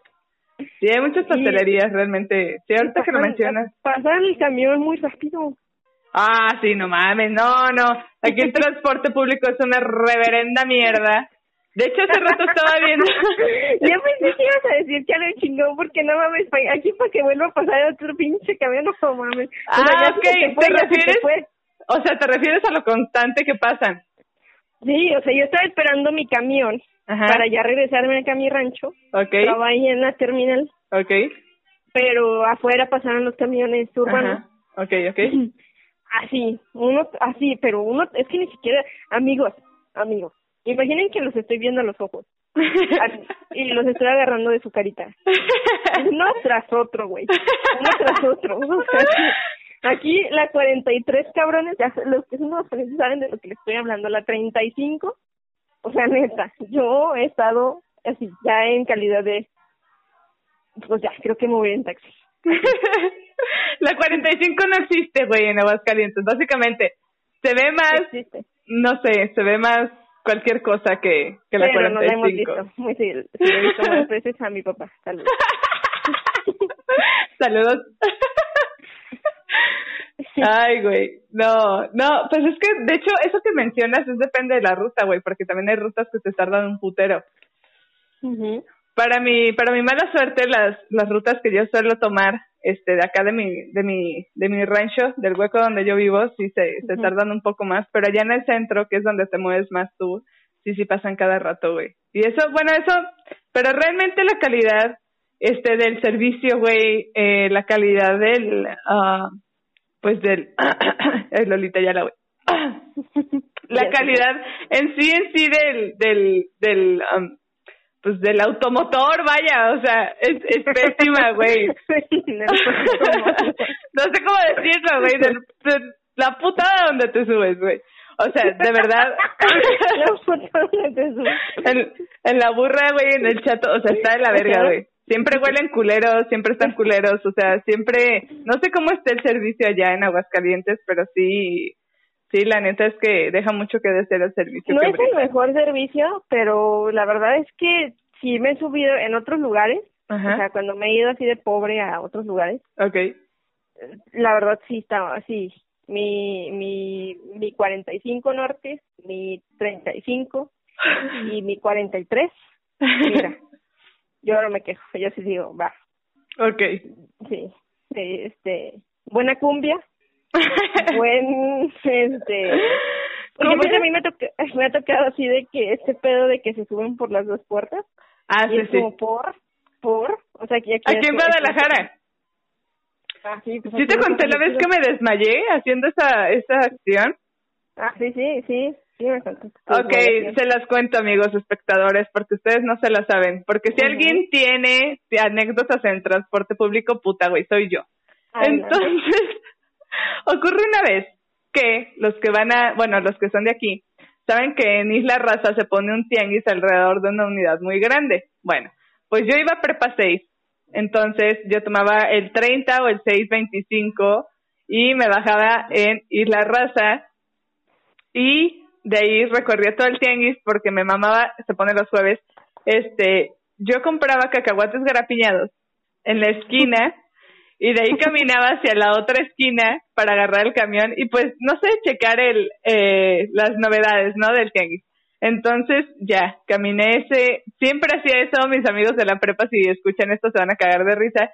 Sí, hay muchas pastelerías realmente. Sí, ahorita que lo mencionas. Pasan el camión muy rápido. Ah, sí, no mames, no, no. Aquí el transporte público es una reverenda mierda. De hecho, hace rato estaba viendo. ya pensé que ibas a decir que era chingón, porque no mames, aquí para que vuelva a pasar otro pinche camión, no mames. O sea, Ah, ya se ok, te fue, ¿te ya se te refieres? O sea, ¿te refieres a lo constante que pasan? Sí, o sea, yo estaba esperando mi camión Ajá. para ya regresarme acá a mi rancho. Ok, Estaba ahí en la terminal, ok. pero afuera pasaron los camiones urbanos. Ajá. Ok, ok. Así, uno, así, pero uno, es que ni siquiera, amigos, amigos, imaginen que los estoy viendo a los ojos y los estoy agarrando de su carita, uno tras otro, güey, uno tras otro, o sea, aquí la 43 cabrones, ya los que son los franceses saben de lo que les estoy hablando, la 35, o sea, neta, yo he estado así, ya en calidad de, pues ya, creo que me voy en taxi. la 45 no existe, güey, en Aguascalientes. Básicamente, se ve más, Existe. no sé, se ve más cualquier cosa que, que la Pero no la hemos 45. visto. Muy sí, sí, he visto más veces a mi papá. Saludos. Saludos. Ay, güey. No, no, pues es que, de hecho, eso que mencionas es depende de la ruta, güey, porque también hay rutas que te tardan un putero. Ujú. Para mi, para mi mala suerte, las, las rutas que yo suelo tomar, este, de acá de mi, de mi, de mi rancho, del hueco donde yo vivo, sí se, se tardan un poco más, pero allá en el centro, que es donde te mueves más tú, sí, sí pasan cada rato, güey. Y eso, bueno, eso, pero realmente la calidad, este, del servicio, güey, eh, la calidad del, ah, pues del, ay, Lolita ya la güey. la calidad en sí, en sí del, del, del, am, pues del automotor, vaya, o sea, es, es pésima, güey. no sé cómo decirlo, güey, del, de la putada donde te subes, güey. O sea, de verdad, La foto de Jesús. en, en la burra, güey, en el chato, o sea, está de la verga, güey. Siempre huelen culeros, siempre están culeros, o sea, siempre, no sé cómo está el servicio allá en Aguascalientes, pero sí, sí, la neta es que deja mucho que desear el servicio. No que es el mejor servicio, pero la verdad es que sí me he subido en otros lugares. O sea, cuando me he ido así de pobre a otros lugares, okay. la verdad sí estaba así. Mi, mi, mi 45 norte, mi 35 y mi 43. Mira, yo no me quejo, yo sí digo, va, okay. sí, sí, este, buena cumbia, buen, este, pues a mí me, toca, me ha tocado así de que este pedo de que se suben por las dos puertas. Ah, y sí, es sí. como por, por, o sea, aquí, aquí, Aquí en Guadalajara. Ah, sí, pues ¿Sí te conté la vez que me desmayé haciendo esa, esa acción? Ah, sí, sí, sí, sí me contaste. Ok, se las cuento amigos espectadores porque ustedes no se las saben. Porque si alguien tiene anécdotas en transporte público, puta güey, soy yo. Adelante. Entonces, ocurre una vez que los que van a, bueno, los que son de aquí, saben que en Isla Raza se pone un tianguis alrededor de una unidad muy grande. Bueno, pues yo iba a prepa 6, entonces yo tomaba el 30 o el 625 y me bajaba en Isla Raza y de ahí recorría todo el tianguis porque me mamaba, se pone los jueves, este, yo compraba cacahuates garapiñados en la esquina y de ahí caminaba hacia la otra esquina para agarrar el camión y pues no sé checar el eh, las novedades no del tianguis. Entonces ya caminé ese siempre hacía eso mis amigos de la prepa si escuchan esto se van a cagar de risa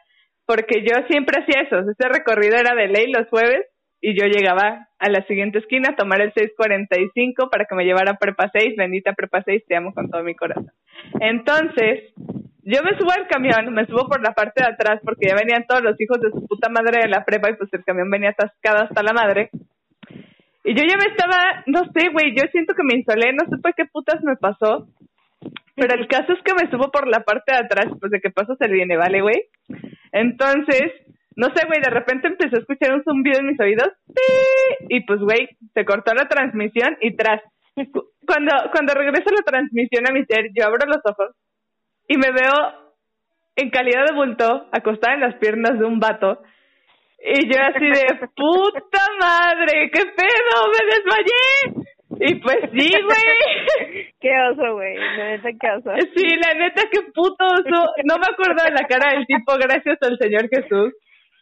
porque yo siempre hacía eso. Ese recorrido era de ley los jueves y yo llegaba a la siguiente esquina a tomar el 645 para que me llevara a prepa 6 bendita prepa 6 te amo con todo mi corazón entonces yo me subo al camión, me subo por la parte de atrás porque ya venían todos los hijos de su puta madre de la prepa y pues el camión venía atascado hasta la madre. Y yo ya me estaba, no sé, güey, yo siento que me insolé, no sé por qué putas me pasó. Pero el caso es que me subo por la parte de atrás, pues de que paso se viene, ¿vale, güey? Entonces, no sé, güey, de repente empecé a escuchar un zumbido en mis oídos. Y pues, güey, se cortó la transmisión y tras. Cu- Cuando, cuando regreso la transmisión a mi ser, yo abro los ojos y me veo en calidad de bulto acostada en las piernas de un vato y yo así de puta madre, qué pedo, me desmayé. Y pues sí, güey. Qué oso, güey, la neta, qué oso. Sí, la neta, qué puto oso. No me acuerdo de la cara del tipo, gracias al Señor Jesús.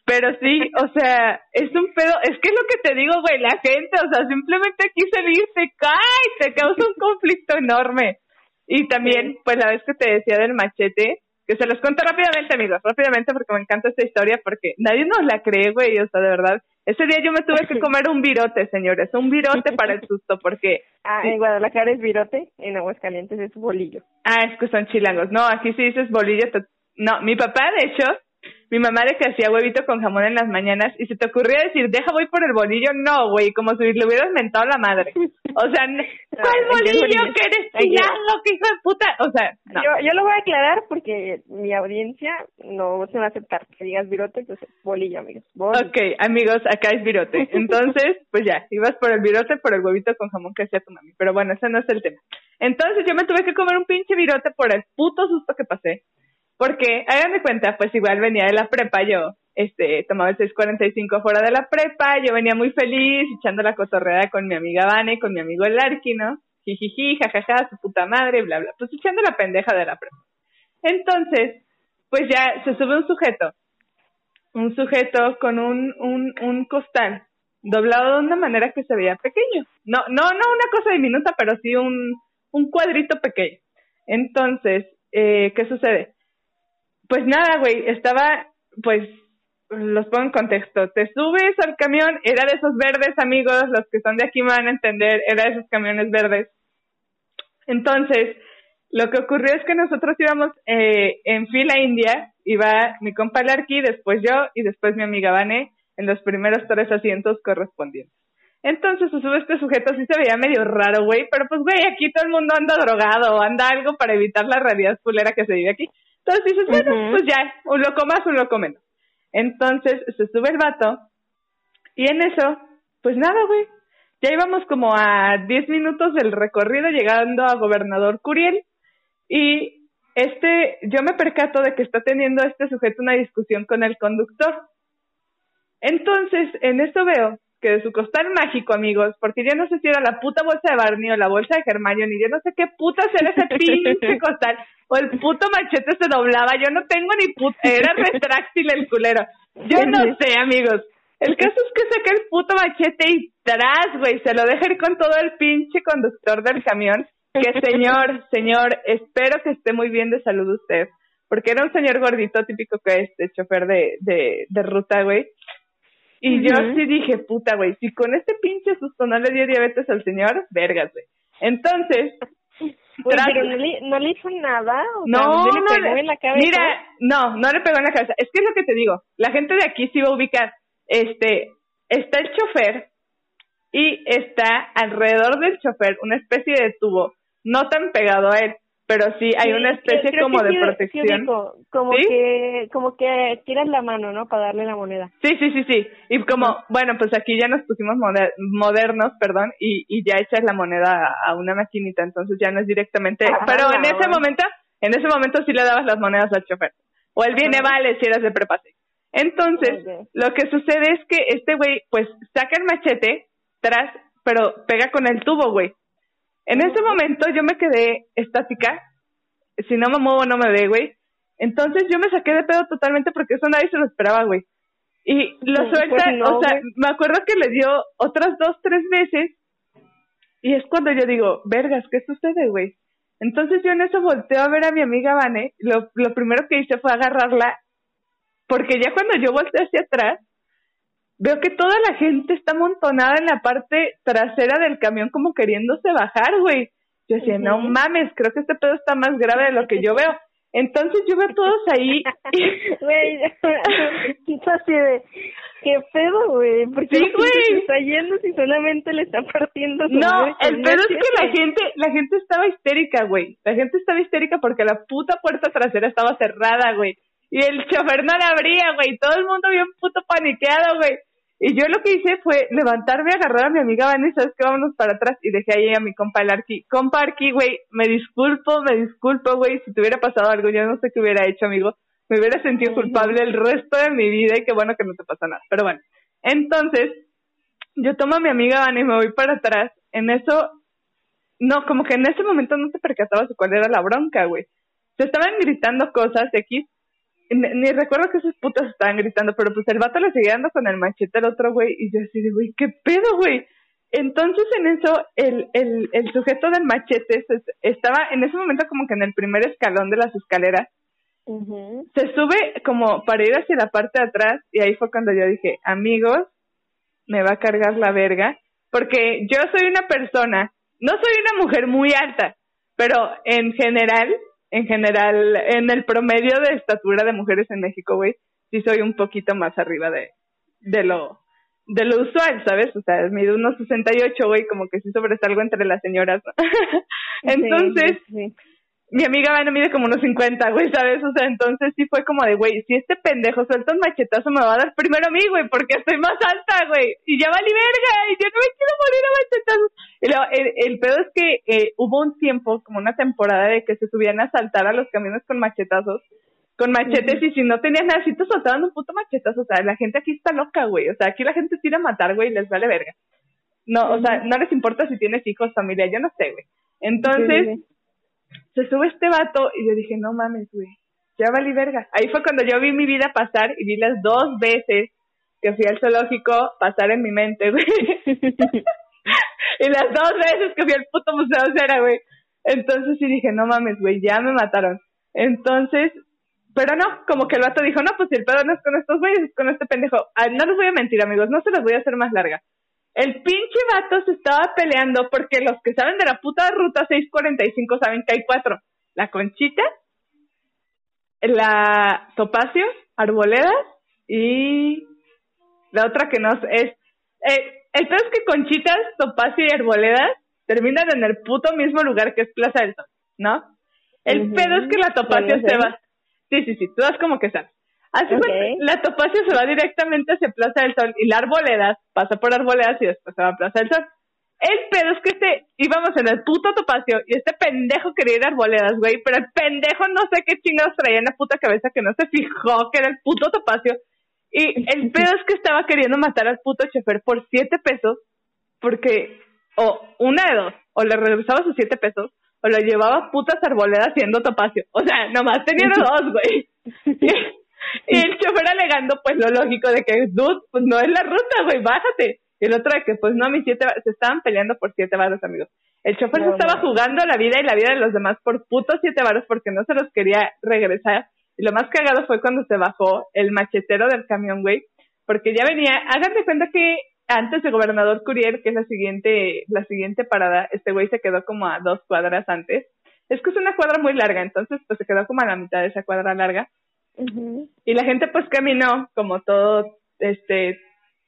Pero sí, o sea, es un pedo. Es que es lo que te digo, güey, la gente, o sea, simplemente aquí salir te cae, te causa un conflicto enorme. Y también, pues la vez que te decía del machete, que se los cuento rápidamente, amigos, rápidamente, porque me encanta esta historia, porque nadie nos la cree, güey, o sea, de verdad. Ese día yo me tuve que comer un virote, señores, un virote para el susto, porque Ah, en Guadalajara es virote, en Aguascalientes es bolillo. Ah, es que son chilangos. No, aquí sí dices bolillo. No, mi papá, de hecho, mi mamá de que hacía huevito con jamón en las mañanas y se te ocurría decir, deja voy por el bolillo. No, güey, como si le hubieras mentado la madre. O sea, ¿cuál Ay, ¿qué bolillo? Que eres chilango, que hijo de puta. O sea, no. Yo, yo lo voy a aclarar porque mi audiencia no se va a aceptar que digas virote, pues es bolillo, amigos. Bolillo. Ok, amigos, acá es virote. Entonces, pues ya, ibas por el virote, por el huevito con jamón que hacía tu mami. Pero bueno, ese no es el tema. Entonces yo me tuve que comer un pinche virote por el puto susto que pasé. Porque, hagan de cuenta, pues igual venía de la prepa yo, este, tomaba el 645 fuera de la prepa, yo venía muy feliz, echando la cotorreada con mi amiga Vane, con mi amigo Arqui, ¿no? Jijiji, jajaja, su puta madre, bla, bla. Pues echando la pendeja de la prepa. Entonces, pues ya se sube un sujeto, un sujeto con un, un, un costal doblado de una manera que se veía pequeño. No, no, no una cosa diminuta, pero sí un, un cuadrito pequeño. Entonces, eh, ¿qué sucede? Pues nada, güey, estaba, pues, los pongo en contexto. Te subes al camión, era de esos verdes, amigos, los que son de aquí me van a entender, era de esos camiones verdes. Entonces, lo que ocurrió es que nosotros íbamos eh, en fila india, iba mi compa Larky, después yo y después mi amiga Vane en los primeros tres asientos correspondientes. Entonces se sube este sujeto, sí se veía medio raro, güey, pero pues, güey, aquí todo el mundo anda drogado, anda algo para evitar la realidad culera que se vive aquí. Entonces dices, bueno, pues ya, un loco más, un loco menos. Entonces se sube el vato y en eso, pues nada, güey. Ya íbamos como a 10 minutos del recorrido llegando a Gobernador Curiel y este, yo me percato de que está teniendo este sujeto una discusión con el conductor. Entonces, en esto veo que de su costal mágico, amigos, porque yo no sé si era la puta bolsa de Barney o la bolsa de Germaño, ni yo no sé qué putas era ese pinche costal, o el puto machete se doblaba, yo no tengo ni puta, era retráctil el culero. Yo no sé, amigos. El caso es que saca el puto machete y tras, güey, se lo deja ir con todo el pinche conductor del camión. Que señor, señor, espero que esté muy bien de salud usted. Porque era un señor gordito típico que es de chofer de, de, de ruta, güey. Y yo sí dije, puta, güey, si con este pinche susto no le dio diabetes al señor, vergas, güey. Entonces, pero no le, no le hizo nada. O no, sea, ¿no le no, pegó en la cabeza? mira, no, no le pegó en la cabeza. Es que es lo que te digo. La gente de aquí sí va a ubicar. Este, está el chofer y está alrededor del chofer una especie de tubo, no tan pegado a él, pero sí hay una especie creo como de sí, protección. como ¿Sí? que como que tiras la mano, ¿no? Para darle la moneda. Sí, sí, sí, sí. Y como, bueno, pues aquí ya nos pusimos moder- modernos, perdón, y, y ya echas la moneda a, a una maquinita, entonces ya no es directamente. Ah, pero en ese bueno. momento, en ese momento sí le dabas las monedas al chofer. O él viene, vale, si eras de prepase. Entonces, lo que sucede es que este güey, pues, saca el machete tras, pero pega con el tubo, güey. En ese momento yo me quedé estática. Si no me muevo, no me ve, güey. Entonces yo me saqué de pedo totalmente porque eso nadie se lo esperaba, güey. Y lo Pues suelta, no, o sea, me acuerdo que le dio otras dos, tres veces. Y es cuando yo digo, vergas, ¿qué sucede, güey? Entonces yo en eso volteo a ver a mi amiga Vane. Lo, lo primero que hice fue agarrarla. Porque ya cuando yo volteé hacia atrás, veo que toda la gente está amontonada en la parte trasera del camión como queriéndose bajar, güey. Yo decía, no mames, creo que este pedo está más grave de lo que yo veo. Entonces yo veo a todos ahí. Güey, así de, ¿qué pedo, güey? ¿Por qué Sí, güey. se está yendo si solamente le está partiendo su No, el pedo es que la gente, la gente estaba histérica, güey. La gente estaba histérica porque la puta puerta trasera estaba cerrada, güey. Y el chofer no la abría, güey. Todo el mundo bien puto paniqueado, güey. Y yo lo que hice fue levantarme, agarrar a mi amiga Vanessa, ¿sabes qué? Vámonos para atrás. Y dejé ahí a mi compa el Arqui. Compa Arqui, güey, me disculpo, me disculpo, güey. Si te hubiera pasado algo, yo no sé qué hubiera hecho, amigo. Me hubiera sentido culpable el resto de mi vida y qué bueno que no te pasa nada. Pero bueno, entonces, yo tomo a mi amiga Vane y me voy para atrás. En eso, no, como que en ese momento no te percatabas de cuál era la bronca, güey. Se estaban gritando cosas X. Ni, ni recuerdo que esos putos estaban gritando, pero pues el vato le seguía dando con el machete al otro güey. Y yo así de, güey, ¿qué pedo, güey? Entonces en eso, el, el, el sujeto del machete se- estaba en ese momento como que en el primer escalón de las escaleras se sube como para ir hacia la parte de atrás y ahí fue cuando yo dije, amigos, me va a cargar la verga, porque yo soy una persona, no soy una mujer muy alta, pero en general, en general, en el promedio de estatura de mujeres en México, güey, sí soy un poquito más arriba de, de lo de lo usual, ¿sabes? O sea, mido unos 68, güey, como que sí sobresalgo entre las señoras. ¿no? Entonces, Sí, sí. Mi amiga Vane mide como unos 50, güey, ¿sabes? O sea, entonces sí fue como de, güey, si este pendejo suelta un machetazo me va a dar primero a mí, güey, porque estoy más alta, güey, y ya vale verga, y yo no me quiero morir a machetazos. Y luego, el, el pedo es que eh, hubo un tiempo, como una temporada de que se subían a saltar a los camiones con machetazos, con machetes, y si no tenías nada, si te soltaban un puto machetazo, o sea, la gente aquí está loca, güey, o sea, aquí la gente tira a matar, güey, y les vale verga. No, o sea, no les importa si tienes hijos, familia, yo no sé, güey. Entonces, Sí, sí, sí. Se sube este vato y yo dije, no mames, güey, ya valí verga. Ahí fue cuando yo vi mi vida pasar y vi las dos veces que fui al zoológico pasar en mi mente, güey. y las dos veces que fui al puto museo cera, güey. Entonces sí dije, no mames, güey, ya me mataron. Entonces, pero no, como que el vato dijo, no, pues si el pedo no es con estos güeyes, es con este pendejo. Ah, no les voy a mentir, amigos, no se los voy a hacer más larga. El pinche vato se estaba peleando porque los que saben de la puta ruta 645 saben que hay cuatro. La Conchita, la Topacio, Arboledas y la otra que no es... Eh, el peor es que Conchitas, Topacio y Arboledas terminan en el puto mismo lugar que es Plaza del Sol, ¿no? El pedo es que la Topacio ¿cuál es se va... Sí, sí, sí, tú das como que sabes. Así Ok. fue, la Topacio se va directamente hacia Plaza del Sol y la Arboledas pasa por Arboledas y después se va a Plaza del Sol. El pedo es que este, íbamos en el puto Topacio y este pendejo quería ir a Arboledas, güey, pero el pendejo no sé qué chingados traía en la puta cabeza que no se fijó que era el puto Topacio. Y el pedo es que estaba queriendo matar al puto chofer por siete pesos porque, o una de dos, o le regresaba sus siete pesos o lo llevaba a putas arboledas siendo Topacio. O sea, nomás tenía dos, güey. Y el chofer alegando, pues lo lógico de que, dude, pues no es la ruta, güey, bájate. Y el otro de que, pues no, mis siete, se estaban peleando por siete varos, amigos. El chofer se estaba no. jugando la vida y la vida de los demás por putos siete varos porque no se los quería regresar. Y lo más cagado fue cuando se bajó el machetero del camión, güey. porque ya venía, hagan de cuenta que antes de Gobernador Curiel, que es la siguiente, la siguiente parada, este güey se quedó como a dos cuadras antes. Es que es una cuadra muy larga, entonces pues se quedó como a la mitad de esa cuadra larga. Y la gente pues caminó como todo, este,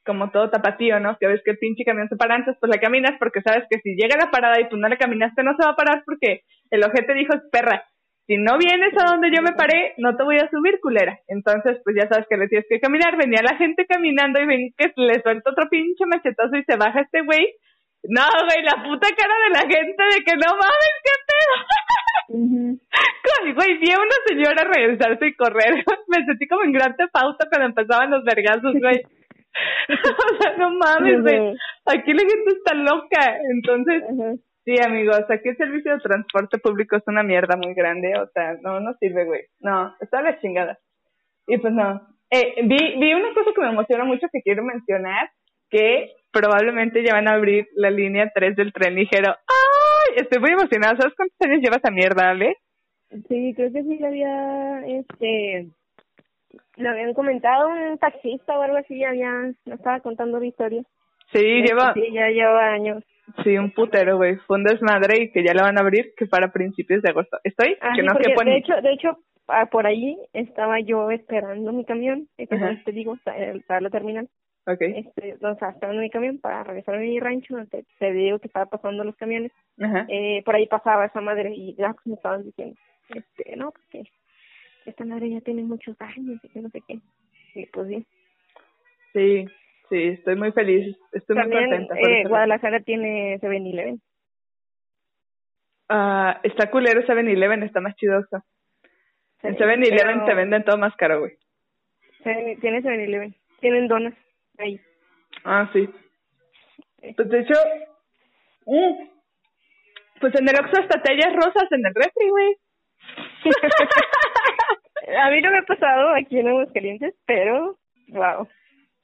como todo tapatío, ¿no? Que ves que el pinche camión se para antes, pues la caminas porque sabes que si llega la parada y tú no le caminaste, no se va a parar porque el ojete dijo, perra, si no vienes a donde yo me paré, no te voy a subir, culera. Entonces, pues ya sabes que le tienes que caminar. Venía la gente caminando y ven que le suelta otro pinche machetazo y se baja este güey. No, güey, la puta cara de la gente de que no mames, qué pedo. Güey, vi a una señora regresarse y correr. Me sentí como en gran pauta cuando empezaban los vergazos, güey. o sea, no mames, güey. Aquí la gente está loca. Entonces, Sí, amigos, aquí el servicio de transporte público es una mierda muy grande, o sea, no, no sirve, güey. No, está la chingada. Y pues no. Eh, vi, vi una cosa que me emociona mucho que quiero mencionar, que probablemente ya van a abrir la línea 3 del tren ligero. ¡Ay! Estoy muy emocionada. ¿Sabes cuántos años lleva esa mierda, Ale? Sí, creo que sí había, este, lo habían comentado un taxista o algo así, había, no estaba contando la historia. Sí, lleva. Sí, ya lleva años. Sí, un putero, güey. Fue un desmadre y que ya la van a abrir, que para principios de agosto. ¿Estoy? Ah, que sí, no se de hecho, de hecho, ah, por ahí estaba yo esperando mi camión, entonces te digo, para la terminal. Okay. Este, o sea, esperando mi camión para regresar a mi rancho, te, te digo que estaba pasando los camiones. Ajá. Eh, por ahí pasaba esa madre y ya me estaban diciendo, este, no, porque esta madre ya tiene muchos años y que no sé qué. Y pues bien. Sí, sí, estoy muy feliz, estoy También, muy contenta. por eh, eso. Guadalajara tiene 7-Eleven. Ah, está culero 7-Eleven, está más chidoso. En 7-Eleven pero- se venden todo más caro, güey. Tiene 7-Eleven. Tienen donas ahí. Ah, sí. Pues de hecho, mm, pues en el Oxxo hasta tellas rosas en el refri, güey. a mí no me ha pasado aquí en Aguascalientes, pero, wow.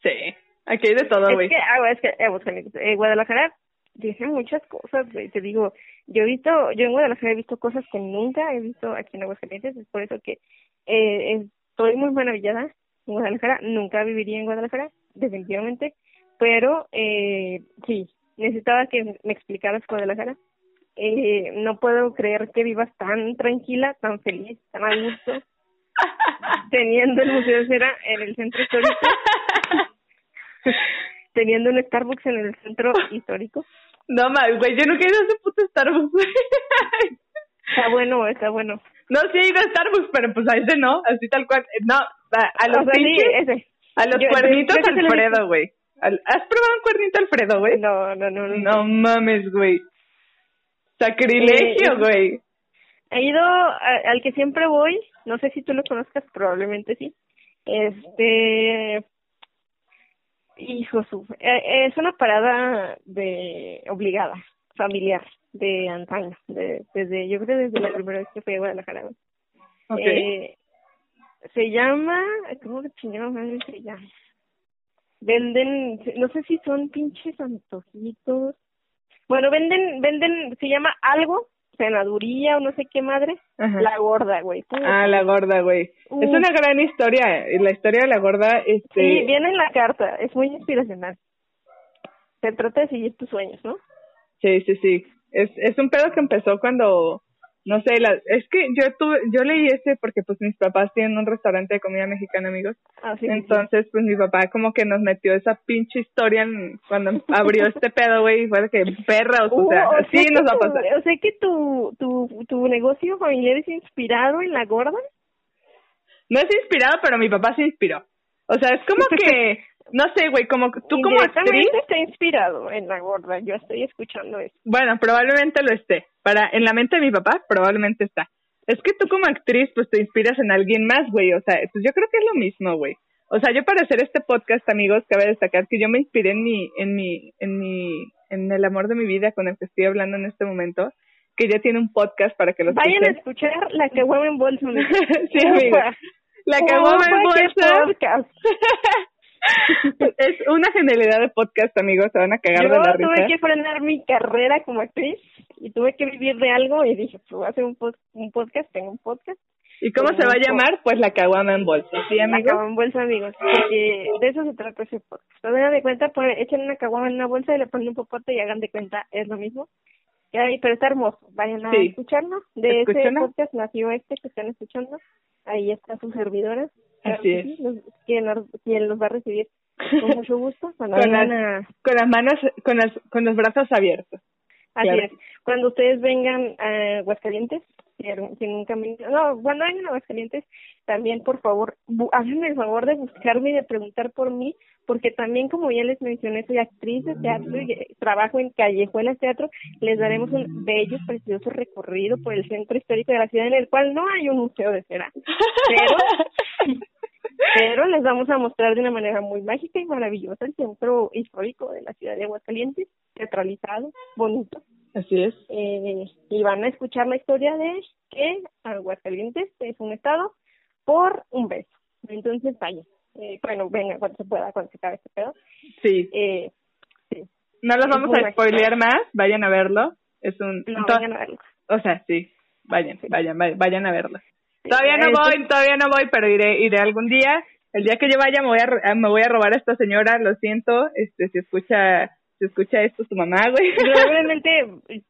Sí, aquí hay de todo, Es güey. que, ah, es que Aguascalientes, eh, Guadalajara dice muchas cosas, güey. Te digo, yo he visto, yo en Guadalajara he visto cosas que nunca he visto aquí en Aguascalientes, es por eso que eh, estoy muy maravillada en Guadalajara. Nunca viviría en Guadalajara, definitivamente, pero eh, sí, necesitaba que me explicaras Guadalajara. Eh, no puedo creer que vivas tan tranquila, tan feliz, tan a gusto, teniendo el Museo de Cera en el centro histórico, teniendo un Starbucks en el centro histórico. No, mames, güey, yo nunca he ido a ese puto Starbucks, güey. Está bueno, está bueno. No, sí he ido a Starbucks, pero pues a ese no, así tal cual. No, a, a los O sea, sí, pinches, ese. A los Yo- cuernitos lo he Alfredo, güey. ¿Has probado un cuernito Alfredo, güey? No, no, no, no. No mames, güey. Sacrilegio, Eh, güey. He ido a- al que siempre voy, no sé si tú lo conozcas, probablemente sí. Este, hijo su, eh, es una parada de obligada, familiar, de antaño, de, desde, yo creo desde la primera vez que fui a Guadalajara. güey. Ok. Eh, se llama, ¿cómo que chingada madre se llama? Venden, no sé si son pinches antojitos. Bueno, venden, venden, se llama algo, senaduría o no sé qué madre. Ajá. La gorda, güey. Ah, la gorda, güey. Es Uf. una gran historia. y La historia de la gorda, este... Sí, viene en la carta, es muy inspiracional. Se trata de seguir tus sueños, ¿no? Sí, sí, sí. Es, es un pedo que empezó cuando, no sé, la, es que yo tuve, yo leí ese porque pues mis papás tienen un restaurante de comida mexicana, amigos. Ah, sí, sí, sí. Entonces, pues mi papá como que nos metió esa pinche historia en- cuando abrió este pedo, güey, y fue de que perra, o Uh, sea, o sea sí nos va a pasar. O sea que tu, tu, tu negocio familiar es inspirado en la gorda. No es inspirado, pero mi papá se inspiró. O sea, es como que, no sé, güey, como que tú como actriz, está inspirado en la gorda. Yo estoy escuchando eso. bueno, probablemente lo esté. Para, en la mente de mi papá, probablemente está. Es que tú como actriz, pues te inspiras en alguien más, güey. O sea, pues yo creo que es lo mismo, güey. O sea, yo para hacer este podcast, amigos, cabe destacar que yo me inspiré en mi, en mi, en mi, en el amor de mi vida con el que estoy hablando en este momento, que ya tiene un podcast para que lo Vayan a escuchar la que huevo en bolsa. sí, amigo. La caguama en Ufa, qué bolsa. es una genialidad de podcast, amigos. Se van a cagar Yo de la tuve risa. que frenar mi carrera como actriz y tuve que vivir de algo y dije, pues voy a hacer un, pod- un podcast, tengo un podcast. ¿Y cómo se va a llamar? Pues la caguama en bolsa, ¿sí, amigos? La caguama en bolsa, amigos, porque de eso se trata ese podcast. Hagan de cuenta, pues, echen una caguama en una bolsa y le ponen un popote y hagan de cuenta, es lo mismo. Y, pero está hermoso, vayan a escucharlo. De ese podcast nació este que están escuchando. Ahí está su Así es. quien, quien los va a recibir con mucho gusto. Cuando con, las, con las manos, con, las, con los brazos abiertos. Así es. Cuando ustedes vengan a Aguascalientes, sin camino, no, cuando vengan a Aguascalientes, también por favor, háganme el favor de buscarme y de preguntar por mí, porque también como ya les mencioné, soy actriz de teatro y eh, trabajo en Callejuelas Teatro, les daremos un bello, precioso recorrido por el centro histórico de la ciudad en el cual no hay un museo de cera, pero pero les vamos a mostrar de una manera muy mágica y maravillosa el centro histórico de la ciudad de Aguascalientes, teatralizado, bonito. Así es. Eh, y van a escuchar la historia de que Aguascalientes es un estado por un beso. Entonces, vaya. Eh, bueno, venga, cuando se pueda, cuando se acabe este pedo. Sí. Eh, sí. No los vamos a spoilear más, vayan a verlo. Es un... No, vayan a verlo. O sea, sí, vayan, vayan, vayan a verlo. Todavía no voy, todavía no voy, pero iré, iré algún día. El día que yo vaya me voy a, me voy a robar a esta señora, lo siento, este, si escucha, si escucha esto su mamá, güey. Probablemente,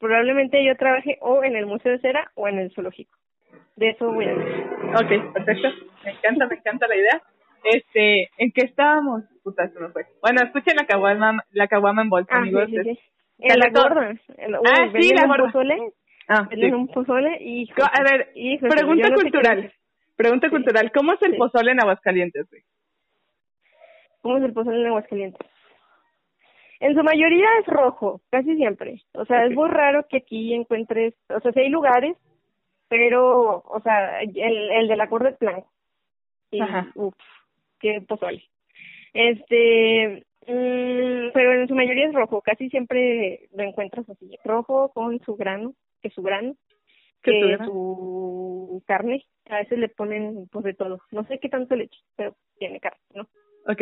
probablemente yo trabaje o en el Museo de Cera o en el zoológico. De eso voy a decir. Ok, perfecto. Me encanta, me encanta la idea. Este, ¿en qué estábamos? Puta, se me fue. Bueno, escuchen la caguama, la caguama en bolsa, ah, amigos. Sí, sí, En la gorda. ah, sí, la gorda. Ah, sí. un pozole y... A ver, pregunta cultural. Pregunta cultural. ¿Cómo es el pozole en Aguascalientes? ¿Cómo es el pozole en Aguascalientes? En su mayoría es rojo, casi siempre. O sea, es muy raro que aquí encuentres... O sea, si hay lugares, pero, o sea, el, el de la curva es blanco. Y, Ajá. Uf, qué pozole. Este... Mm, pero en su mayoría es rojo, casi siempre lo encuentras así, rojo con su grano que su grano, que su carne. A veces le ponen pues de todo. No sé qué tanto le pero tiene carne, ¿no? Ok.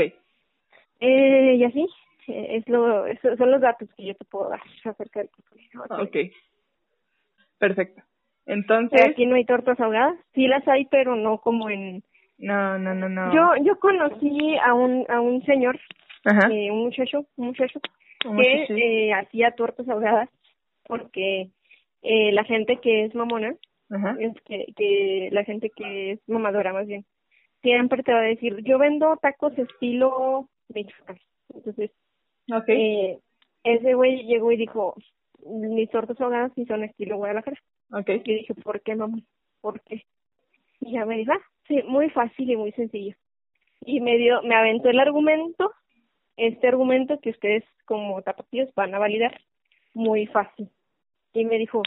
Eh, y así, eh, es lo, son los datos que yo te puedo dar acerca del pozole. Ok. Perfecto. Entonces. aquí no hay tortas ahogadas. Sí las hay, pero no como en. No, no, no, no. Yo, yo conocí a un, a un señor, Ajá. Eh, un muchacho, un muchacho, que eh, hacía tortas ahogadas porque eh, la gente que es mamona, es que, que la gente que es mamadora más bien, siempre te va a decir, yo vendo tacos estilo Michoacán. Entonces, okay. eh, ese güey llegó y dijo, mis tortas ahogadas sí son estilo Guadalajara. Okay. Y dije, ¿por qué, mamá? ¿Por qué? Y ya me dijo, ah, sí, muy fácil y muy sencillo. Y me dio, me aventó el argumento, este argumento que ustedes como tapatíos van a validar muy fácil y me dijo,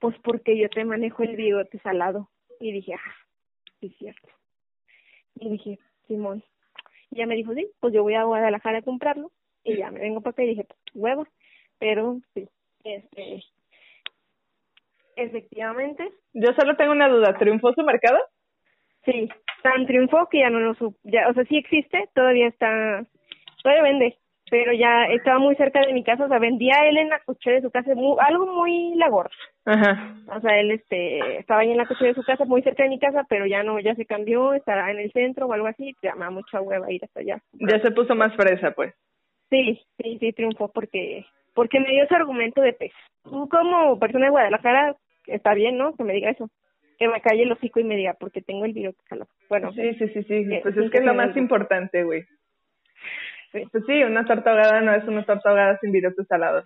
pues porque yo te manejo el bigote salado. Y dije, ah, sí es cierto. Y dije, Simón. Y ella me dijo, sí, pues yo voy a Guadalajara a comprarlo. Y ya me vengo para acá y dije, pues huevo. Pero sí, este, efectivamente. Yo solo tengo una duda, ¿triunfó su mercado? Sí, tan triunfó que ya no lo supo. Ya, o sea, sí existe, todavía está, todavía vende, pero ya estaba muy cerca de mi casa, o sea, vendía él en la coche de su casa, algo muy lagor. Ajá. O sea, él este estaba ahí en la coche de su casa, muy cerca de mi casa, pero ya no, ya se cambió, estará en el centro o algo así, ya me da mucha hueva ir hasta allá. Ya se puso más fresa, pues. Sí, sí, sí, triunfó porque porque me dio ese argumento de pez. Tú como persona de Guadalajara, está bien, ¿no? Que me diga eso. Que me calle el hocico y me diga, porque tengo el virus Bueno. Sí, sí, sí, sí. Pues es que es lo más importante, güey. Sí. Pues sí, una torta ahogada no es una torta ahogada sin virotes salados.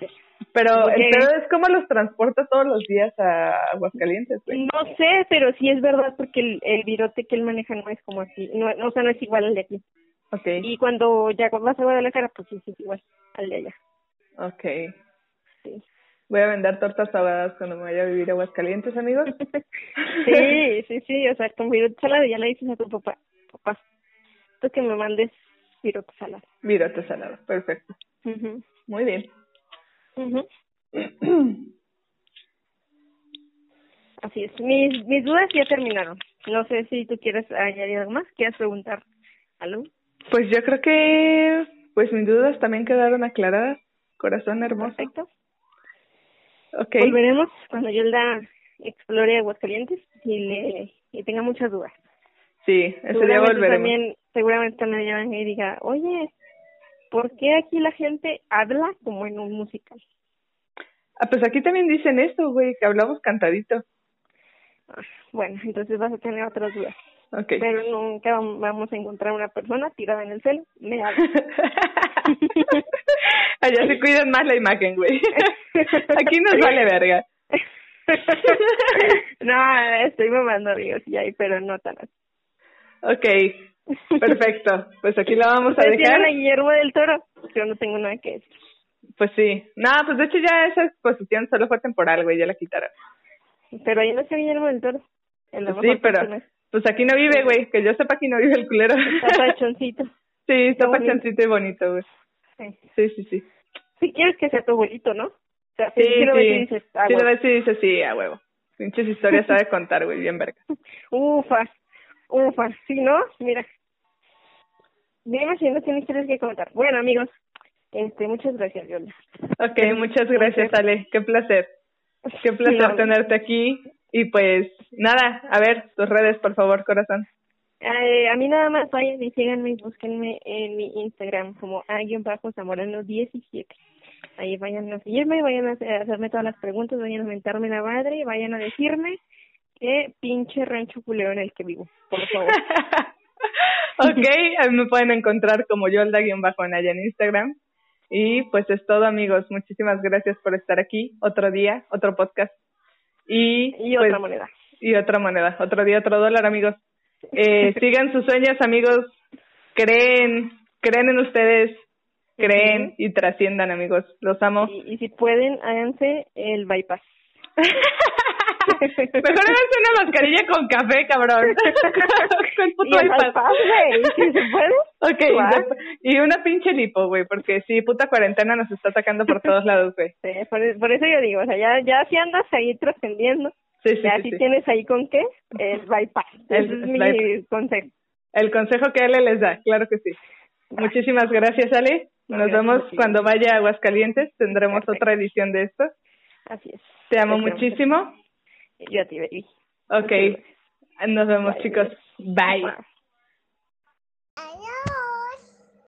Sí. Pero el pedo es cómo los transporta todos los días a Aguascalientes, güey. No sé, pero sí es verdad porque el, el virote que él maneja no es como así, no, o sea, no es igual al de aquí. Okay. Y cuando ya vas a Guadalajara, pues sí, sí es igual al de allá. Okay. Sí. Voy a vender tortas ahogadas cuando me vaya a vivir a Aguascalientes, amigos. sí, sí, sí, o sea, con virote salado ya le dices a tu papá, papá, tú que me mandes virote salado. Virote salado, perfecto. mhm Muy bien. mhm Así es. Mis, mis dudas ya terminaron. No sé si tú quieres añadir algo más. ¿Quieres preguntar algo? Pues yo creo que pues mis dudas también quedaron aclaradas. Corazón hermoso. Perfecto. Okay. Volveremos cuando Yolda explore Aguascalientes y le y tenga muchas dudas. Sí, ese día volveremos. también, seguramente también llevan y diga, oye, ¿por qué aquí la gente habla como en un musical? Ah, pues aquí también dicen esto, güey, que hablamos cantadito. Ah, Bueno, entonces vas a tener otras dudas. Ok. Pero nunca vam- vamos a encontrar una persona tirada en el celo. Me habla. Allá se cuidan más la imagen, güey. Aquí nos vale verga. no, estoy mamando amigos, y ahí, pero no tan así. Ok, perfecto. Pues aquí la vamos a ¿Ustedes dejar. a Guillermo del Toro? Yo no tengo nada que decir. Pues sí. No, pues de hecho ya esa exposición solo fue temporal, güey, ya la quitaron. Pero ahí no está Guillermo del Toro. Pues sí, pero pues aquí no vive, güey. Que yo sepa aquí no vive el culero. Está pachoncito. Sí, está pachoncito y bonito, güey. Sí. Sí, sí, sí. Si quieres que sea tu abuelito, ¿no? O sea, si Sí, ves y sí. dices, ah, Sí, lo huevo. ves y dices, sí, a huevo. Pinches historias sabe contar, güey, bien verga. Ufa, ufa. Si no, mira. Dime si no tienes historias que contar. Bueno, amigos, este, muchas gracias, Yolanda. Ok, muchas gracias, Ale. Qué placer. Qué placer tenerte aquí. Y pues, nada, a ver, tus redes, por favor, corazón. Eh, a mí nada más vayan y síganme y búsquenme en mi Instagram como a-zamorano17. Ahí vayan a seguirme, vayan a hacer- a hacerme todas las preguntas, vayan a mentarme la madre, vayan a decirme que pinche rancho culero en el que vivo, por favor. ok, me pueden encontrar como Yolda-Naya en Instagram. Y pues es todo, amigos. Muchísimas gracias por estar aquí. Otro día, otro podcast. Y, Y pues, otra moneda. Y otra moneda. Otro día, otro dólar, amigos. Eh, sigan sus sueños, amigos. Creen, creen en ustedes. Creen y trasciendan, amigos. Los amo. Y, y si pueden, háganse el bypass. Mejor háganse una mascarilla con café, cabrón. con y puto el iPad. si se puede. Ok, y una pinche lipo, güey, porque sí, puta cuarentena nos está atacando por todos lados, güey. Sí, por, por eso yo digo, o sea, ya, ya si andas ahí trascendiendo, Sí, sí, ya sí, si sí. tienes ahí con qué, el bypass. El Ese es mi bypass. consejo. El consejo que Ale les da, claro que sí. Muchísimas gracias, Ale. Nos Gracias vemos cuando vaya a Aguascalientes. Tendremos Perfecto. otra edición de esto. Así es. Te amo muchísimo. Yo a ti, baby. Ok, nos vemos, Bye. chicos. Bye.